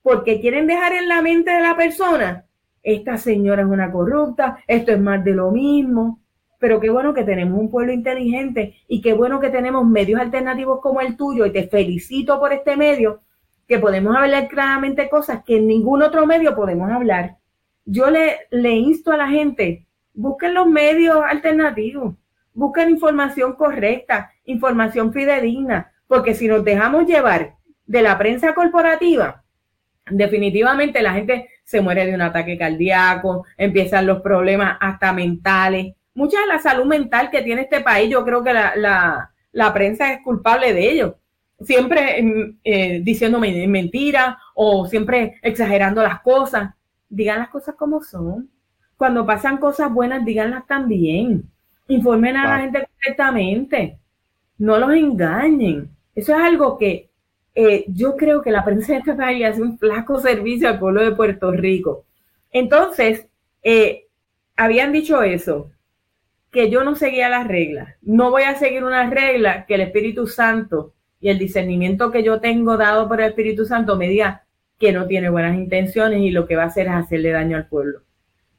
Speaker 2: porque quieren dejar en la mente de la persona, esta señora es una corrupta, esto es más de lo mismo. pero qué bueno que tenemos un pueblo inteligente y qué bueno que tenemos medios alternativos como el tuyo y te felicito por este medio, que podemos hablar claramente cosas que en ningún otro medio podemos hablar. Yo le, insto a la gente, busquen los medios alternativos, busquen información correcta, información fidedigna, porque si nos dejamos llevar de la prensa corporativa, definitivamente la gente se muere de un ataque cardíaco, empiezan los problemas hasta mentales. Mucha de la salud mental que tiene este país, yo creo que la, prensa es culpable de ello. Siempre mm, eh, diciéndome mentiras o siempre exagerando las cosas. Digan las cosas como son. Cuando pasan cosas buenas, díganlas también. Informen a la gente correctamente. No los engañen. Eso es algo que eh, yo creo que la prensa de este hace un flaco servicio al pueblo de Puerto Rico. Entonces, eh, habían dicho eso, que yo no seguía las reglas. No voy a seguir una regla que el Espíritu Santo y el discernimiento que yo tengo dado por el Espíritu Santo me diga que no tiene buenas intenciones y lo que va a hacer es hacerle daño al pueblo.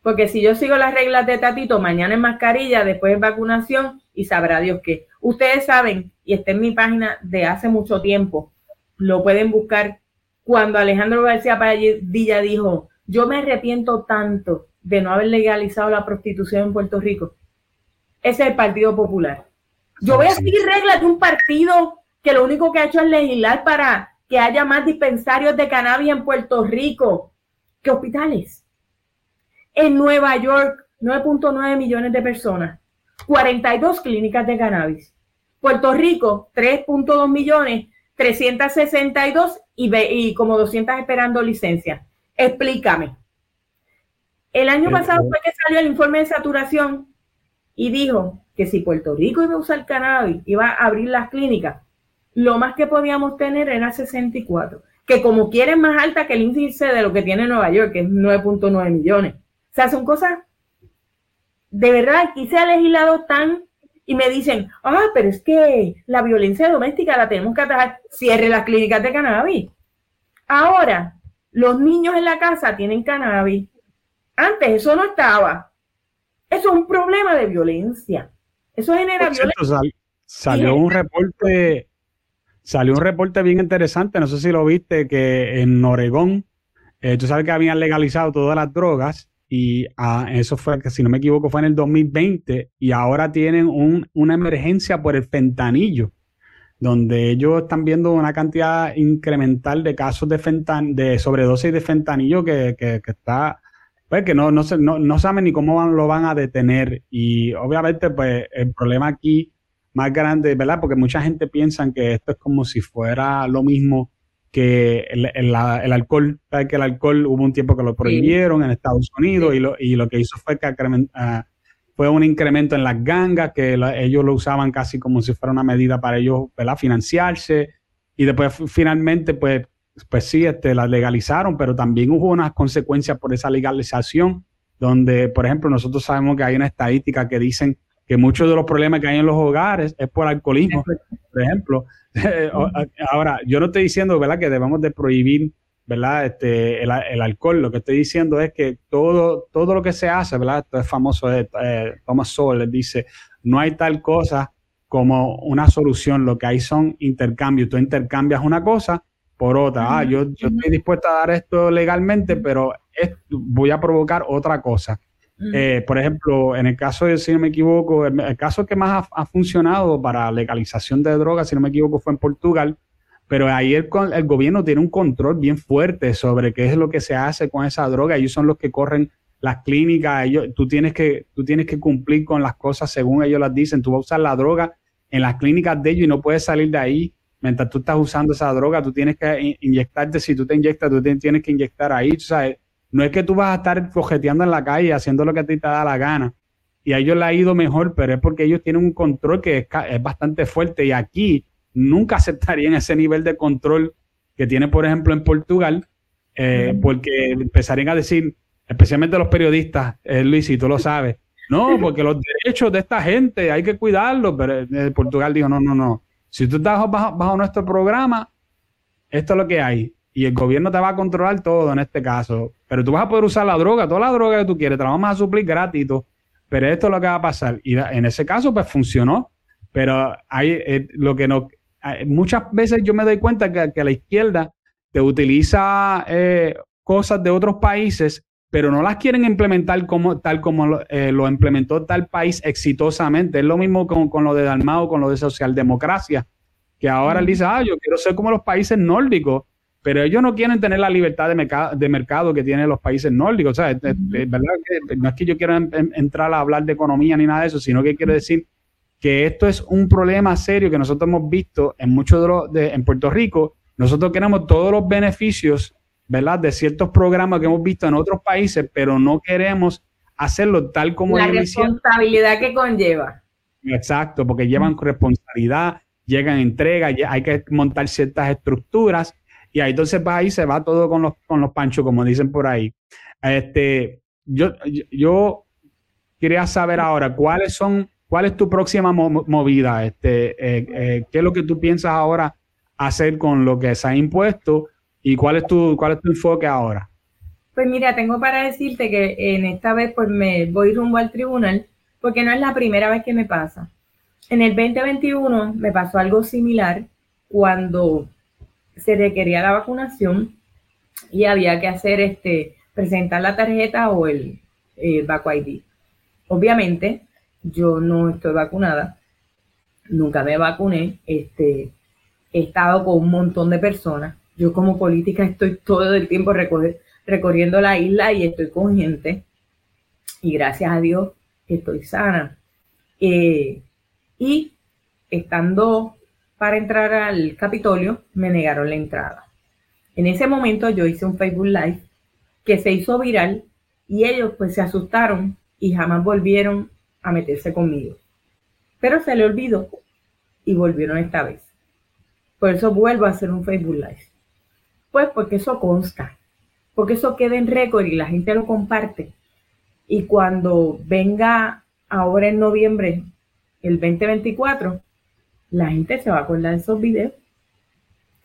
Speaker 2: Porque si yo sigo las reglas de Tatito, mañana es mascarilla, después es vacunación y sabrá Dios qué. Ustedes saben, y está en mi página de hace mucho tiempo, lo pueden buscar cuando Alejandro García Padilla dijo, yo me arrepiento tanto de no haber legalizado la prostitución en Puerto Rico. Ese es el Partido Popular. Yo voy a seguir reglas de un partido que lo único que ha hecho es legislar para que haya más dispensarios de cannabis en Puerto Rico que hospitales. En Nueva York, 9.9 millones de personas, 42 clínicas de cannabis. Puerto Rico, 3.2 millones, 362 y, y como 200 esperando licencia. Explícame. El año pasado fue que salió el informe de saturación y dijo que si Puerto Rico iba a usar cannabis, iba a abrir las clínicas, lo más que podíamos tener era 64, que como quieren más alta que el índice de lo que tiene Nueva York, que es 9.9 millones. O sea, son cosas, de verdad, aquí se ha legislado tan y me dicen, ah, pero es que la violencia doméstica la tenemos que atajar. Cierre las clínicas de cannabis. Ahora, los niños en la casa tienen cannabis. Antes eso no estaba. Eso es un problema de violencia. Eso genera violencia.
Speaker 1: salió un reporte, salió un reporte bien interesante, no sé si lo viste, que en Oregón, eh, tú sabes que habían legalizado todas las drogas y ah, eso fue, que si no me equivoco, fue en el 2020 y ahora tienen una emergencia por el fentanillo, donde ellos están viendo una cantidad incremental de casos de, fentan de sobredosis de fentanillo que, está, pues que no, no, no, no saben ni cómo lo van a detener y obviamente pues el problema aquí más grande, ¿verdad? Porque mucha gente piensa que esto es como si fuera lo mismo que el, el, alcohol, que el alcohol hubo un tiempo que lo prohibieron en Estados Unidos y, lo, y lo que hizo fue que uh, fue un incremento en las gangas, que ellos lo usaban casi como si fuera una medida para ellos ¿verdad? financiarse. Y después finalmente pues, pues sí, este, la legalizaron, pero también hubo unas consecuencias por esa legalización, donde por ejemplo nosotros sabemos que hay una estadística que dicen que muchos de los problemas que hay en los hogares es por alcoholismo, por ejemplo. [LAUGHS] Ahora, yo no estoy diciendo, ¿verdad?, que debamos de prohibir, ¿verdad?, este, el, alcohol. Lo que estoy diciendo es que todo, todo lo que se hace, ¿verdad?, esto es famoso, eh, Thomas Sowell dice, no hay tal cosa como una solución, lo que hay son intercambios. Tú intercambias una cosa por otra. Ah, yo, estoy dispuesto a dar esto legalmente, pero voy a provocar otra cosa. Eh, por ejemplo, en el caso de, si no me equivoco, el, caso que más ha, funcionado para legalización de drogas, si no me equivoco, fue en Portugal, pero ahí el, gobierno tiene un control bien fuerte sobre qué es lo que se hace con esa droga. Ellos son los que corren las clínicas, ellos, tú, tienes que, cumplir con las cosas según ellos las dicen. Tú vas a usar la droga en las clínicas de ellos y no puedes salir de ahí. Mientras tú estás usando esa droga, tú tienes que inyectarte. Si tú te inyectas, tú tienes que inyectar ahí. Sabes, no es que tú vas a estar cojeteando en la calle haciendo lo que a ti te da la gana. Y a ellos le ha ido mejor, pero es porque ellos tienen un control que es, bastante fuerte. Y aquí nunca [LAUGHS] aceptarían ese nivel de control que tiene, por ejemplo, en Portugal, eh, porque empezarían a decir, especialmente los periodistas, eh, Luis, y tú lo [LAUGHS] sabes, no, porque los derechos de esta gente hay que cuidarlos. Pero eh, Portugal dijo, no, no, no. Si tú estás bajo nuestro programa, esto es lo que hay y el gobierno te va a controlar todo en este caso. Pero tú vas a poder usar la droga, toda la droga que tú quieres, te la vamos a suplir gratis. pero esto es lo que va a pasar. Y en ese caso, pues funcionó. Pero hay eh, lo que no. muchas veces yo me doy cuenta que, la izquierda te utiliza eh, cosas de otros países, pero no las quieren implementar como, tal como lo, eh, implementó tal país exitosamente. Es lo mismo con, con lo de Dalmao, con lo de socialdemocracia, que ahora él dice, ah, yo quiero ser como los países nórdicos pero ellos no quieren tener la libertad de, mercado, de mercado que tienen los países nórdicos. O sea, es, verdad que no es que yo quiera entrar a hablar de economía ni nada de eso, sino que quiero decir que esto es un problema serio que nosotros hemos visto en muchos de los, de, en Puerto Rico. Nosotros queremos todos los beneficios, ¿verdad? De ciertos programas que hemos visto en otros países, pero no queremos hacerlo tal como
Speaker 2: la responsabilidad que conlleva.
Speaker 1: Exacto, porque llevan responsabilidad, llegan entregas, hay que montar ciertas estructuras y ahí entonces va ahí se va todo con los, con los panchos, como dicen por ahí. Este, yo, yo quería saber ahora cuáles son, cuál es tu próxima movida, este, eh, eh, qué es lo que tú piensas ahora hacer con lo que se ha impuesto y cuál es tu, cuál es tu enfoque ahora.
Speaker 2: Pues mira, tengo para decirte que en esta vez pues me voy rumbo al tribunal porque no es la primera vez que me pasa. En el 2021 me pasó algo similar cuando se requería la vacunación y había que hacer este, presentar la tarjeta o el eh, ID. Obviamente, yo no estoy vacunada, nunca me vacuné, este, he estado con un montón de personas. Yo como política estoy todo el tiempo recorriendo la isla y estoy con gente. Y gracias a Dios estoy sana. Eh, y estando para entrar al Capitolio, me negaron la entrada. En ese momento yo hice un Facebook Live que se hizo viral y ellos pues se asustaron y jamás volvieron a meterse conmigo. Pero se le olvidó y volvieron esta vez. Por eso vuelvo a hacer un Facebook Live. Pues porque eso consta, porque eso queda en récord y la gente lo comparte. Y cuando venga ahora en noviembre el 2024, la gente se va a acordar de esos videos.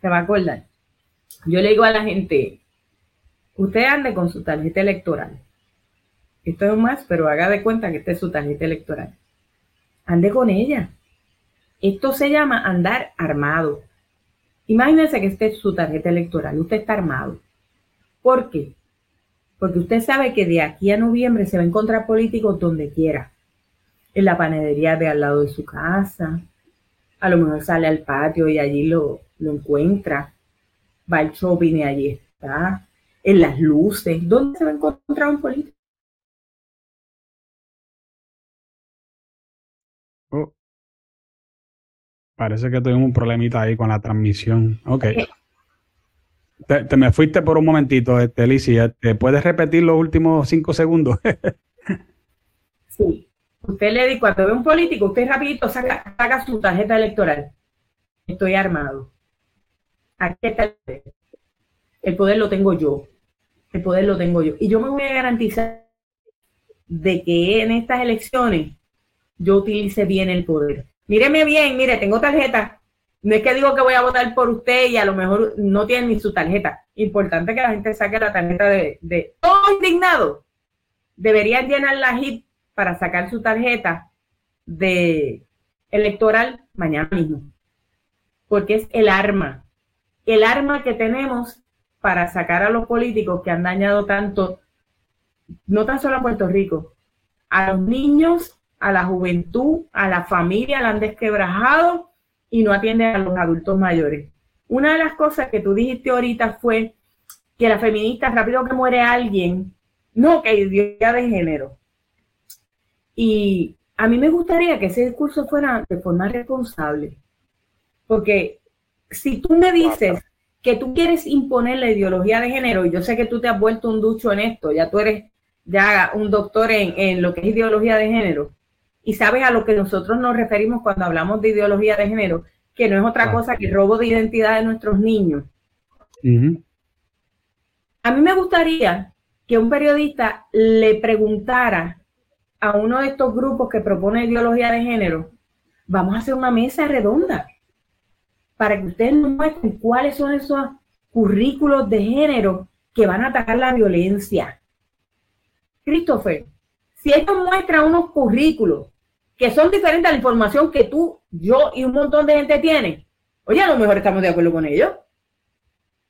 Speaker 2: Se va a acordar. Yo le digo a la gente, usted ande con su tarjeta electoral. Esto es más, pero haga de cuenta que esta es su tarjeta electoral. Ande con ella. Esto se llama andar armado. Imagínense que esta es su tarjeta electoral. Usted está armado. ¿Por qué? Porque usted sabe que de aquí a noviembre se va a encontrar políticos donde quiera. En la panadería de al lado de su casa, a lo mejor sale al patio y allí lo, encuentra, va al shopping y allí está, en las luces, ¿dónde se va a encontrar un político?
Speaker 1: Oh. Parece que tuvimos un problemita ahí con la transmisión. Ok. Eh. Te, me fuiste por un momentito, este, ¿Te puedes repetir los últimos cinco segundos? [LAUGHS]
Speaker 2: sí. Usted le dice, cuando ve un político, usted rapidito saca, saca su tarjeta electoral. Estoy armado. Aquí está el poder. El poder lo tengo yo. El poder lo tengo yo. Y yo me voy a garantizar de que en estas elecciones yo utilice bien el poder. Míreme bien, mire, tengo tarjeta. No es que digo que voy a votar por usted y a lo mejor no tiene ni su tarjeta. Importante que la gente saque la tarjeta de, todo indignado. Deberían llenar la HIP para sacar su tarjeta de electoral mañana mismo. Porque es el arma, el arma que tenemos para sacar a los políticos que han dañado tanto, no tan solo a Puerto Rico, a los niños, a la juventud, a la familia, la han desquebrajado y no atienden a los adultos mayores. Una de las cosas que tú dijiste ahorita fue que la feminista, rápido que muere alguien, no, que ideología de género. Y a mí me gustaría que ese discurso fuera de forma responsable, porque si tú me dices que tú quieres imponer la ideología de género, y yo sé que tú te has vuelto un ducho en esto, ya tú eres ya un doctor en, lo que es ideología de género, y sabes a lo que nosotros nos referimos cuando hablamos de ideología de género, que no es otra cosa que robo de identidad de nuestros niños. A mí me gustaría que un periodista le preguntara a uno de estos grupos que propone ideología de género, vamos a hacer una mesa redonda para que ustedes nos muestren cuáles son esos currículos de género que van a atacar la violencia. Christopher, Si ellos muestran unos currículos que son diferentes a la información que tú, yo y un montón de gente tiene, oye, a lo mejor estamos de acuerdo con ellos.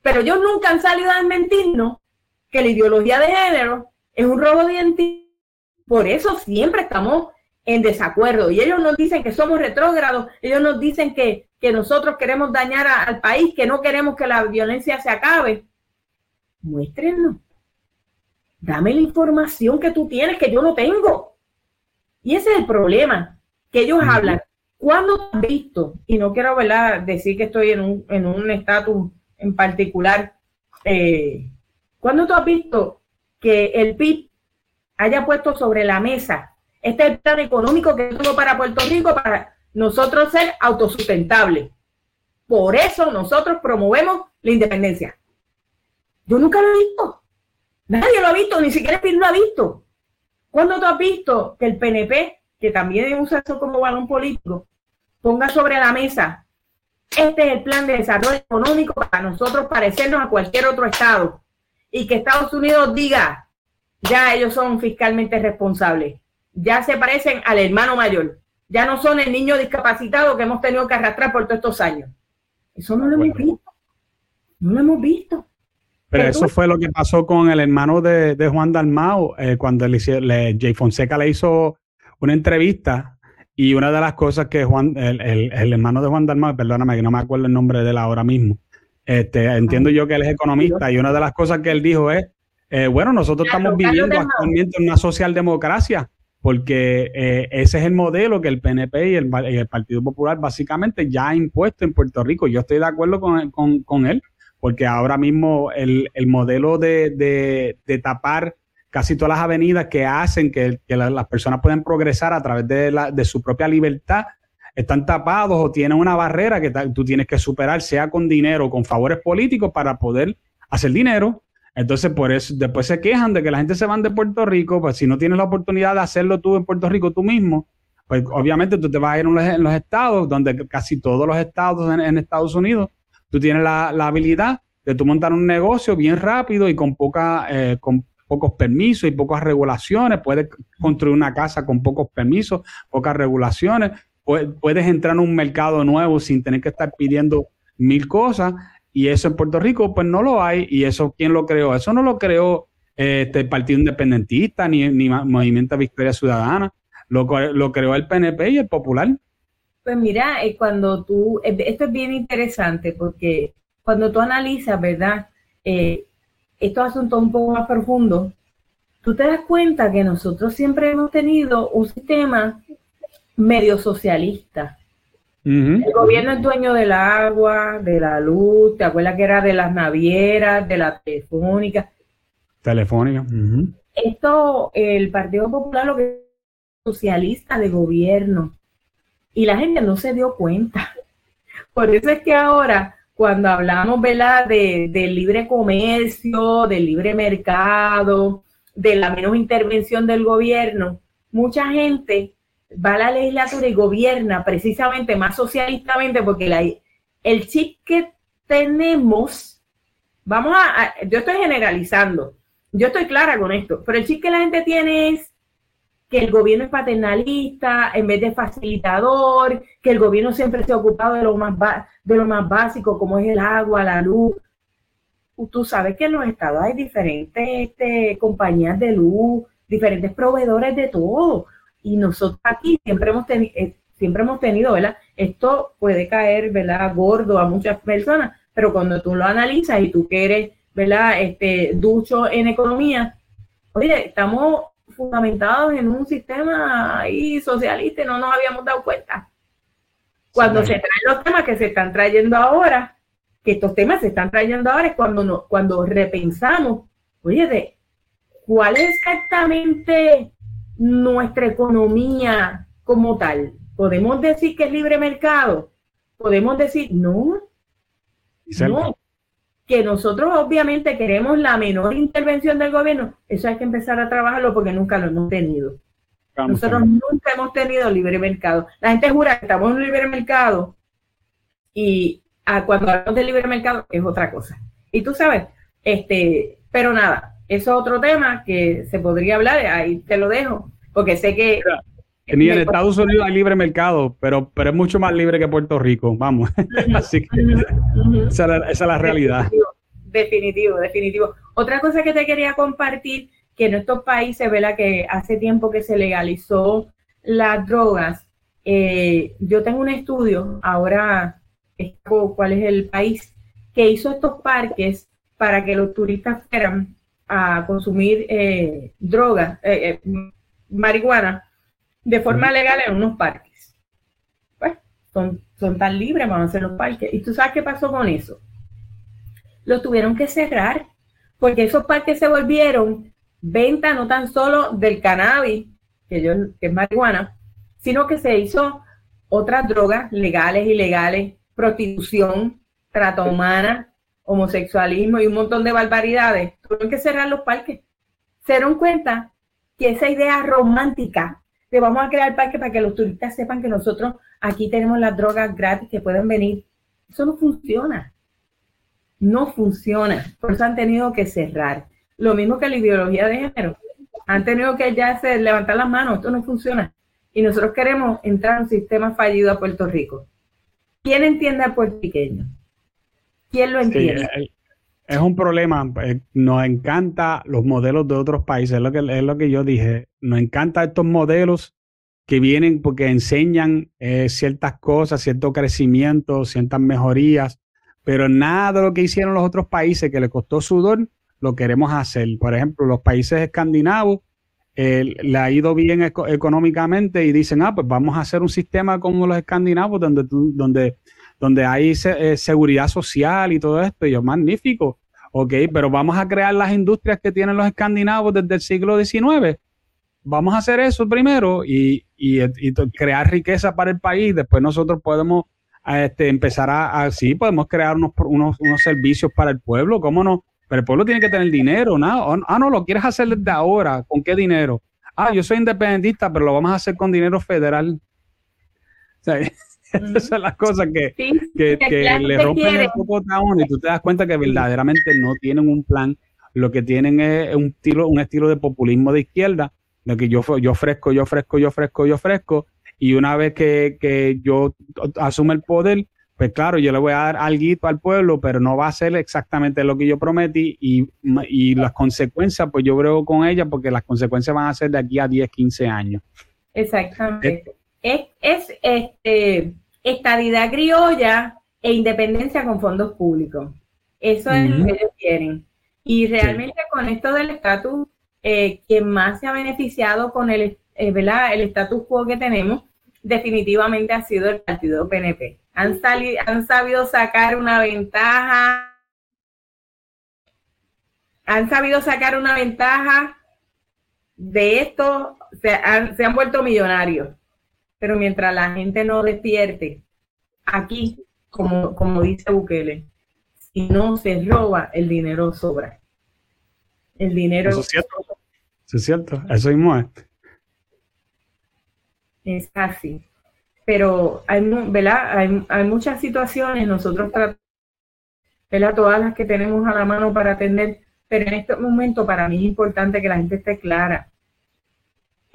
Speaker 2: Pero ellos nunca han salido a desmentirnos que la ideología de género es un robo de identidad. Por eso siempre estamos en desacuerdo. Y ellos nos dicen que somos retrógrados, ellos nos dicen que, nosotros queremos dañar al país, que no queremos que la violencia se acabe. Muéstrenlo. Dame la información que tú tienes, que yo no tengo. Y ese es el problema, que ellos hablan. ¿Cuándo has visto? Y no quiero decir que estoy en un estatus en particular. Eh, ¿Cuándo tú has visto que el PIB haya puesto sobre la mesa este plan económico que tuvo para Puerto Rico para nosotros ser autosustentables. Por eso nosotros promovemos la independencia. Yo nunca lo he visto. Nadie lo ha visto, ni siquiera el PIB lo ha visto. ¿Cuándo tú has visto que el PNP, que también usa eso como balón político, ponga sobre la mesa este es el plan de desarrollo económico para nosotros parecernos a cualquier otro estado y que Estados Unidos diga, ya ellos son fiscalmente responsables ya se parecen al hermano mayor. Ya no son el niño discapacitado que hemos tenido que arrastrar por todos estos años. Eso no lo hemos visto. No lo hemos visto.
Speaker 1: Pero, eso fue lo que pasó con el hermano de, Juan Dalmao, eh, cuando le, le, Jay Fonseca le hizo una entrevista y una de las cosas que Juan, el, hermano de Juan Dalmao, perdóname que no me acuerdo el nombre de él ahora mismo, este, entiendo yo que él es economista y una de las cosas que él dijo es, eh, bueno, nosotros estamos viviendo actualmente en una socialdemocracia porque eh, ese es el modelo que el PNP y el, Partido Popular básicamente ya ha impuesto en Puerto Rico. Yo estoy de acuerdo con, él, porque ahora mismo el, modelo de, tapar casi todas las avenidas que hacen que, las personas pueden progresar a través de, su propia libertad están tapados o tienen una barrera que tú tienes que superar, sea con dinero o con favores políticos para poder hacer dinero. Entonces, por eso, después se quejan de que la gente se van de Puerto Rico, pues si no tienes la oportunidad de hacerlo tú en Puerto Rico tú mismo, pues obviamente tú te vas a ir en los, estados, donde casi todos los estados en, Estados Unidos, tú tienes la, habilidad de tú montar un negocio bien rápido y con, poca, eh, con pocos permisos y pocas regulaciones, puedes construir una casa con pocos permisos, pocas regulaciones, puedes entrar en un mercado nuevo sin tener que estar pidiendo mil cosas y eso en Puerto Rico, pues no lo hay. ¿Y eso quién lo creó? Eso no lo creó este, el Partido Independentista ni, ni Movimiento Victoria Ciudadana. Lo, lo creó el PNP y el Popular.
Speaker 2: Pues mira, eh, cuando tú, eh, esto es bien interesante porque cuando tú analizas, ¿verdad? Eh, estos asuntos un poco más profundos, tú te das cuenta que nosotros siempre hemos tenido un sistema medio socialista. El gobierno es dueño del agua, de la luz, ¿te acuerdas que era de las navieras, de la telefónica?
Speaker 1: Telefónica.
Speaker 2: Esto, el Partido Popular lo que es socialista de gobierno. Y la gente no se dio cuenta. Por eso es que ahora, cuando hablamos ¿verdad? De, del libre comercio, del libre mercado, de la menos intervención del gobierno, mucha gente va a la legislatura y gobierna precisamente más socialistamente porque la, el chip que tenemos, vamos a, yo estoy generalizando, yo estoy clara con esto, pero el chip que la gente tiene es que el gobierno es paternalista en vez de facilitador, que el gobierno siempre se ha ocupado de lo más, de lo más básico como es el agua, la luz. Tú sabes que en los estados hay diferentes este, compañías de luz, diferentes proveedores de todo y nosotros aquí siempre hemos, tenido eh, siempre hemos tenido, ¿verdad? Esto puede caer, ¿verdad? Gordo a muchas personas, pero cuando tú lo analizas y tú que eres, ¿verdad? Este, ducho en economía, oye, estamos fundamentados en un sistema ahí socialista y no nos habíamos dado cuenta. Cuando se traen los temas que se están trayendo ahora, que estos temas se están trayendo ahora, es cuando, no, cuando repensamos, oye, de cuál es exactamente nuestra economía como tal. ¿Podemos decir que es libre mercado? Podemos decir, no, no, que nosotros obviamente queremos la menor intervención del gobierno. Eso hay que empezar a trabajarlo porque nunca lo hemos tenido. nosotros nunca hemos tenido libre mercado. La gente jura que estamos en un libre mercado y ah, cuando hablamos de libre mercado es otra cosa. Y tú sabes, este, pero nada, eso es otro tema que se podría hablar, ahí te lo dejo. porque sé que...
Speaker 1: Ni en Estados Unidos hay libre mercado, pero, pero es mucho más libre que Puerto Rico, vamos. [LAUGHS] Así que esa, es la, realidad.
Speaker 2: Definitivo, definitivo, Otra cosa que te quería compartir, que en estos países, ¿verdad? Que hace tiempo que se legalizó las drogas, eh, yo tengo un estudio, ahora cuál es el país, que hizo estos parques para que los turistas fueran a consumir eh, drogas, eh, marihuana, de forma legal en unos parques. Pues son, son tan libres, vamos a hacer los parques. ¿Y tú sabes qué pasó con eso? Los tuvieron que cerrar porque esos parques se volvieron venta no tan solo del cannabis, que, yo, que es marihuana, sino que se hizo otras drogas legales, ilegales, prostitución, trata humana, homosexualismo y un montón de barbaridades. Tuvieron que cerrar los parques. Se dieron cuenta que esa idea romántica de vamos a crear parques para que los turistas sepan que nosotros aquí tenemos las drogas gratis que pueden venir, eso no funciona. No funciona. Por eso han tenido que cerrar. Lo mismo que la ideología de género. Han tenido que ya levantar las manos. Esto no funciona. Y nosotros queremos entrar en un sistema fallido a Puerto Rico. ¿Quién entiende al puertorriqueño? ¿Quién lo entiende?
Speaker 1: es un problema. Eh, nos encanta los modelos de otros países, es lo que, es lo que yo dije. Nos encanta estos modelos que vienen porque enseñan eh, ciertas cosas, cierto crecimiento, ciertas mejorías, pero nada de lo que hicieron los otros países que le costó sudor, lo queremos hacer. Por ejemplo, los países escandinavos eh, le ha ido bien económicamente y dicen, ah, pues vamos a hacer un sistema como los escandinavos donde, donde donde hay eh, seguridad social y todo esto. Y yo, magnífico. Ok, pero vamos a crear las industrias que tienen los escandinavos desde el siglo XIX. Vamos a hacer eso primero y, crear riqueza para el país. Después nosotros podemos este, empezar a, sí, podemos crear unos, unos, unos, servicios para el pueblo, ¿cómo no? Pero el pueblo tiene que tener dinero, ¿no? Ah, no, lo quieres hacer desde ahora, ¿con qué dinero? Ah, yo soy independentista, pero lo vamos a hacer con dinero federal. [LAUGHS] O sea, [LAUGHS] Esas son las cosas que, le rompen el poco y tú te das cuenta que verdaderamente no tienen un plan. Lo que tienen es un estilo, un estilo de populismo de izquierda, de que yo, yo ofrezco, yo ofrezco, yo ofrezco, yo ofrezco. Y una vez que, yo asumo el poder, pues claro, yo le voy a dar algo al pueblo, pero no va a ser exactamente lo que yo prometí y, y las consecuencias, pues yo creo con ellas, porque las consecuencias van a ser de aquí a 10, 15 años.
Speaker 2: Exactamente. Es, es este, estabilidad criolla e independencia con fondos públicos. Eso es lo que ellos quieren. Y realmente con esto del estatus, eh, quien más se ha beneficiado con el, eh, ¿verdad? el status quo que tenemos, definitivamente ha sido el partido PNP. Han, han sabido sacar una ventaja, han sabido sacar una ventaja de esto, se han, se han vuelto millonarios pero mientras la gente no despierte, aquí, como, como dice Bukele, si no se roba, el dinero sobra. El dinero...
Speaker 1: Eso es cierto. Eso es cierto. Eso mismo es.
Speaker 2: Es así. Pero hay, ¿verdad? Hay, hay muchas situaciones, nosotros tratamos, Todas las que tenemos a la mano para atender, pero en este momento para mí es importante que la gente esté clara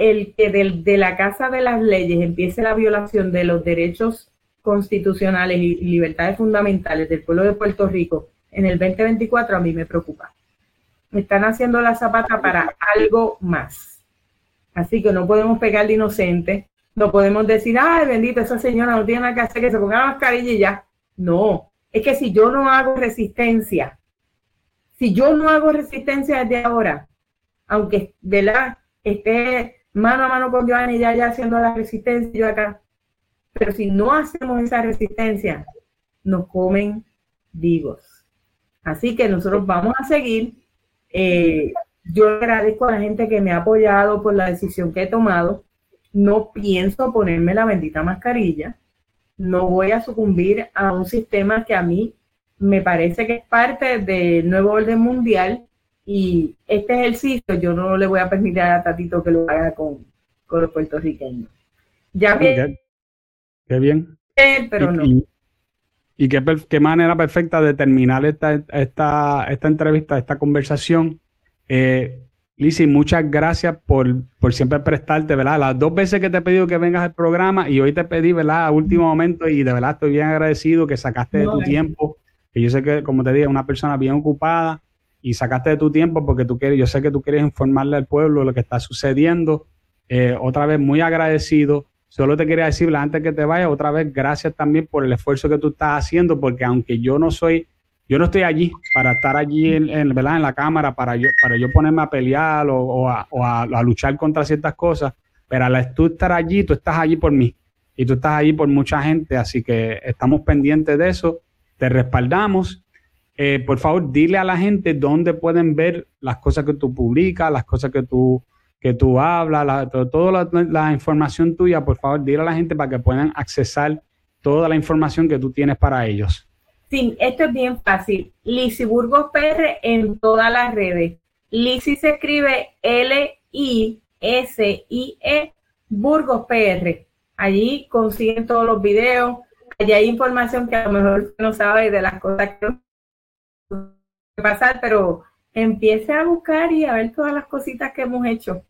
Speaker 2: el que de la Casa de las Leyes empiece la violación de los derechos constitucionales y libertades fundamentales del pueblo de Puerto Rico en el 2024 a mí me preocupa. Están haciendo la zapata para algo más. Así que no podemos pegar de inocente, no podemos decir, ay, bendito, esa señora no tiene nada que hacer, que se ponga la mascarilla y ya. No, es que si yo no hago resistencia, si yo no hago resistencia desde ahora, aunque la esté mano a mano con Giovanni ya, ya haciendo la resistencia, yo acá. Pero si no hacemos esa resistencia, nos comen vivos. Así que nosotros vamos a seguir. Eh, yo agradezco a la gente que me ha apoyado por la decisión que he tomado. No pienso ponerme la bendita mascarilla. No voy a sucumbir a un sistema que a mí me parece que es parte del nuevo orden mundial y este ejercicio yo no le voy a permitir a Tatito que lo haga con, los puertorriqueños. Ya bien.
Speaker 1: Qué, bien.
Speaker 2: pero no.
Speaker 1: Y, qué, manera perfecta de terminar esta, esta, esta entrevista, esta conversación, eh, Lizzy, muchas gracias por, por, siempre prestarte, ¿verdad? Las dos veces que te he pedido que vengas al programa y hoy te pedí, ¿verdad? A último momento y de verdad estoy bien agradecido que sacaste de tu tiempo, que yo sé que, como te dije, una persona bien ocupada y sacaste de tu tiempo porque tú quieres, yo sé que tú quieres informarle al pueblo lo que está sucediendo. Eh, otra vez, muy agradecido. Solo te quería decir, antes que te vayas, otra vez, gracias también por el esfuerzo que tú estás haciendo, porque aunque yo no soy yo no estoy allí para estar allí en, en, ¿verdad? en la cámara, para yo, para yo ponerme a pelear o, a, luchar contra ciertas cosas, pero al tú estar allí, tú estás allí por mí y tú estás allí por mucha gente, así que estamos pendientes de eso, te respaldamos. Eh, por favor, dile a la gente dónde pueden ver las cosas que tú publicas, las cosas que tú, que tú hablas, toda la, la información tuya, por favor, dile a la gente para que puedan accesar toda la información que tú tienes para ellos.
Speaker 2: Sí, esto es bien fácil. Lisi Burgos PR en todas las redes. Lisi se escribe L-I-S-I-E Burgos PR. Allí consiguen todos los videos. Allí hay información que a lo mejor no sabe de las cosas que pasar, pero empiece a buscar y a ver todas las cositas que hemos hecho.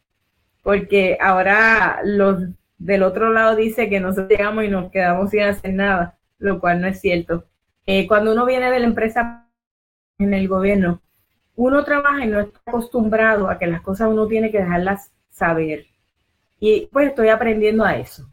Speaker 2: Porque ahora los del otro lado dice que nosotros llegamos y nos quedamos sin hacer nada, lo cual no es cierto. Eh, cuando uno viene de la empresa en el gobierno, uno trabaja y no está acostumbrado a que las cosas uno tiene que dejarlas saber. Y pues estoy aprendiendo a eso.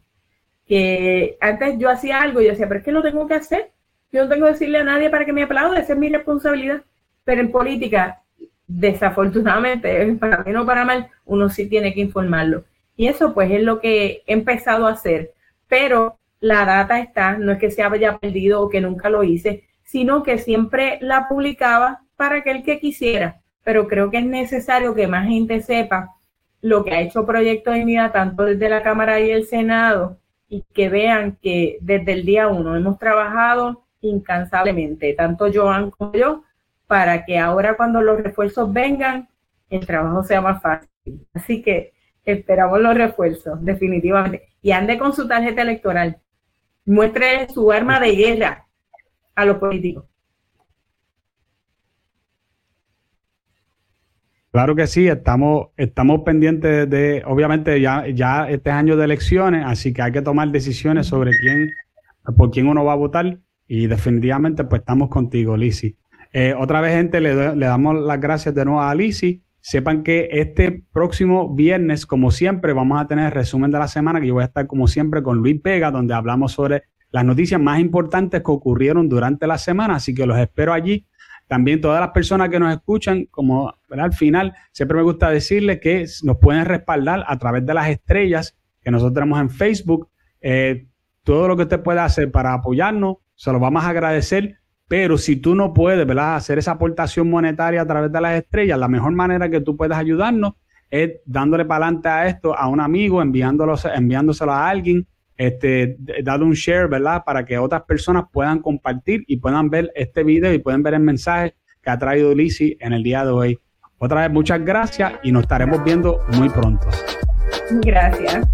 Speaker 2: Que antes yo hacía algo y yo decía, pero es que lo tengo que hacer. Yo no tengo que decirle a nadie para que me aplaude, esa es mi responsabilidad. Pero en política, desafortunadamente, para mí no para mal, uno sí tiene que informarlo. Y eso pues es lo que he empezado a hacer. Pero la data está, no es que se haya perdido o que nunca lo hice, sino que siempre la publicaba para aquel que quisiera. Pero creo que es necesario que más gente sepa lo que ha hecho Proyecto de Unidad, tanto desde la Cámara y el Senado, y que vean que desde el día uno hemos trabajado incansablemente, tanto Joan como yo, para que ahora cuando los refuerzos vengan, el trabajo sea más fácil. Así que esperamos los refuerzos, definitivamente. Y ande con su tarjeta electoral muestre su arma de guerra a los políticos.
Speaker 1: Claro que sí, estamos, estamos pendientes de, obviamente ya, ya este año de elecciones, así que hay que tomar decisiones sobre quién, por quién uno va a votar y definitivamente pues estamos contigo, Lisi. Eh, otra vez, gente, le, damos las gracias de nuevo a Lisi. Sepan que este próximo viernes, como siempre, vamos a tener el resumen de la semana, que yo voy a estar como siempre con Luis Vega, donde hablamos sobre las noticias más importantes que ocurrieron durante la semana, así que los espero allí. También todas las personas que nos escuchan, como al final, siempre me gusta decirles que nos pueden respaldar a través de las estrellas que nosotros tenemos en Facebook. Eh, todo lo que usted pueda hacer para apoyarnos, se lo vamos a agradecer. Pero si tú no puedes, ¿verdad? Hacer esa aportación monetaria a través de las estrellas, la mejor manera que tú puedes ayudarnos es dándole para adelante a esto a un amigo, enviándolo, enviándoselo a alguien, este, darle un share, ¿verdad? Para que otras personas puedan compartir y puedan ver este video y pueden ver el mensaje que ha traído Lizzie en el día de hoy. Otra vez, muchas gracias y nos estaremos viendo muy pronto.
Speaker 2: Gracias.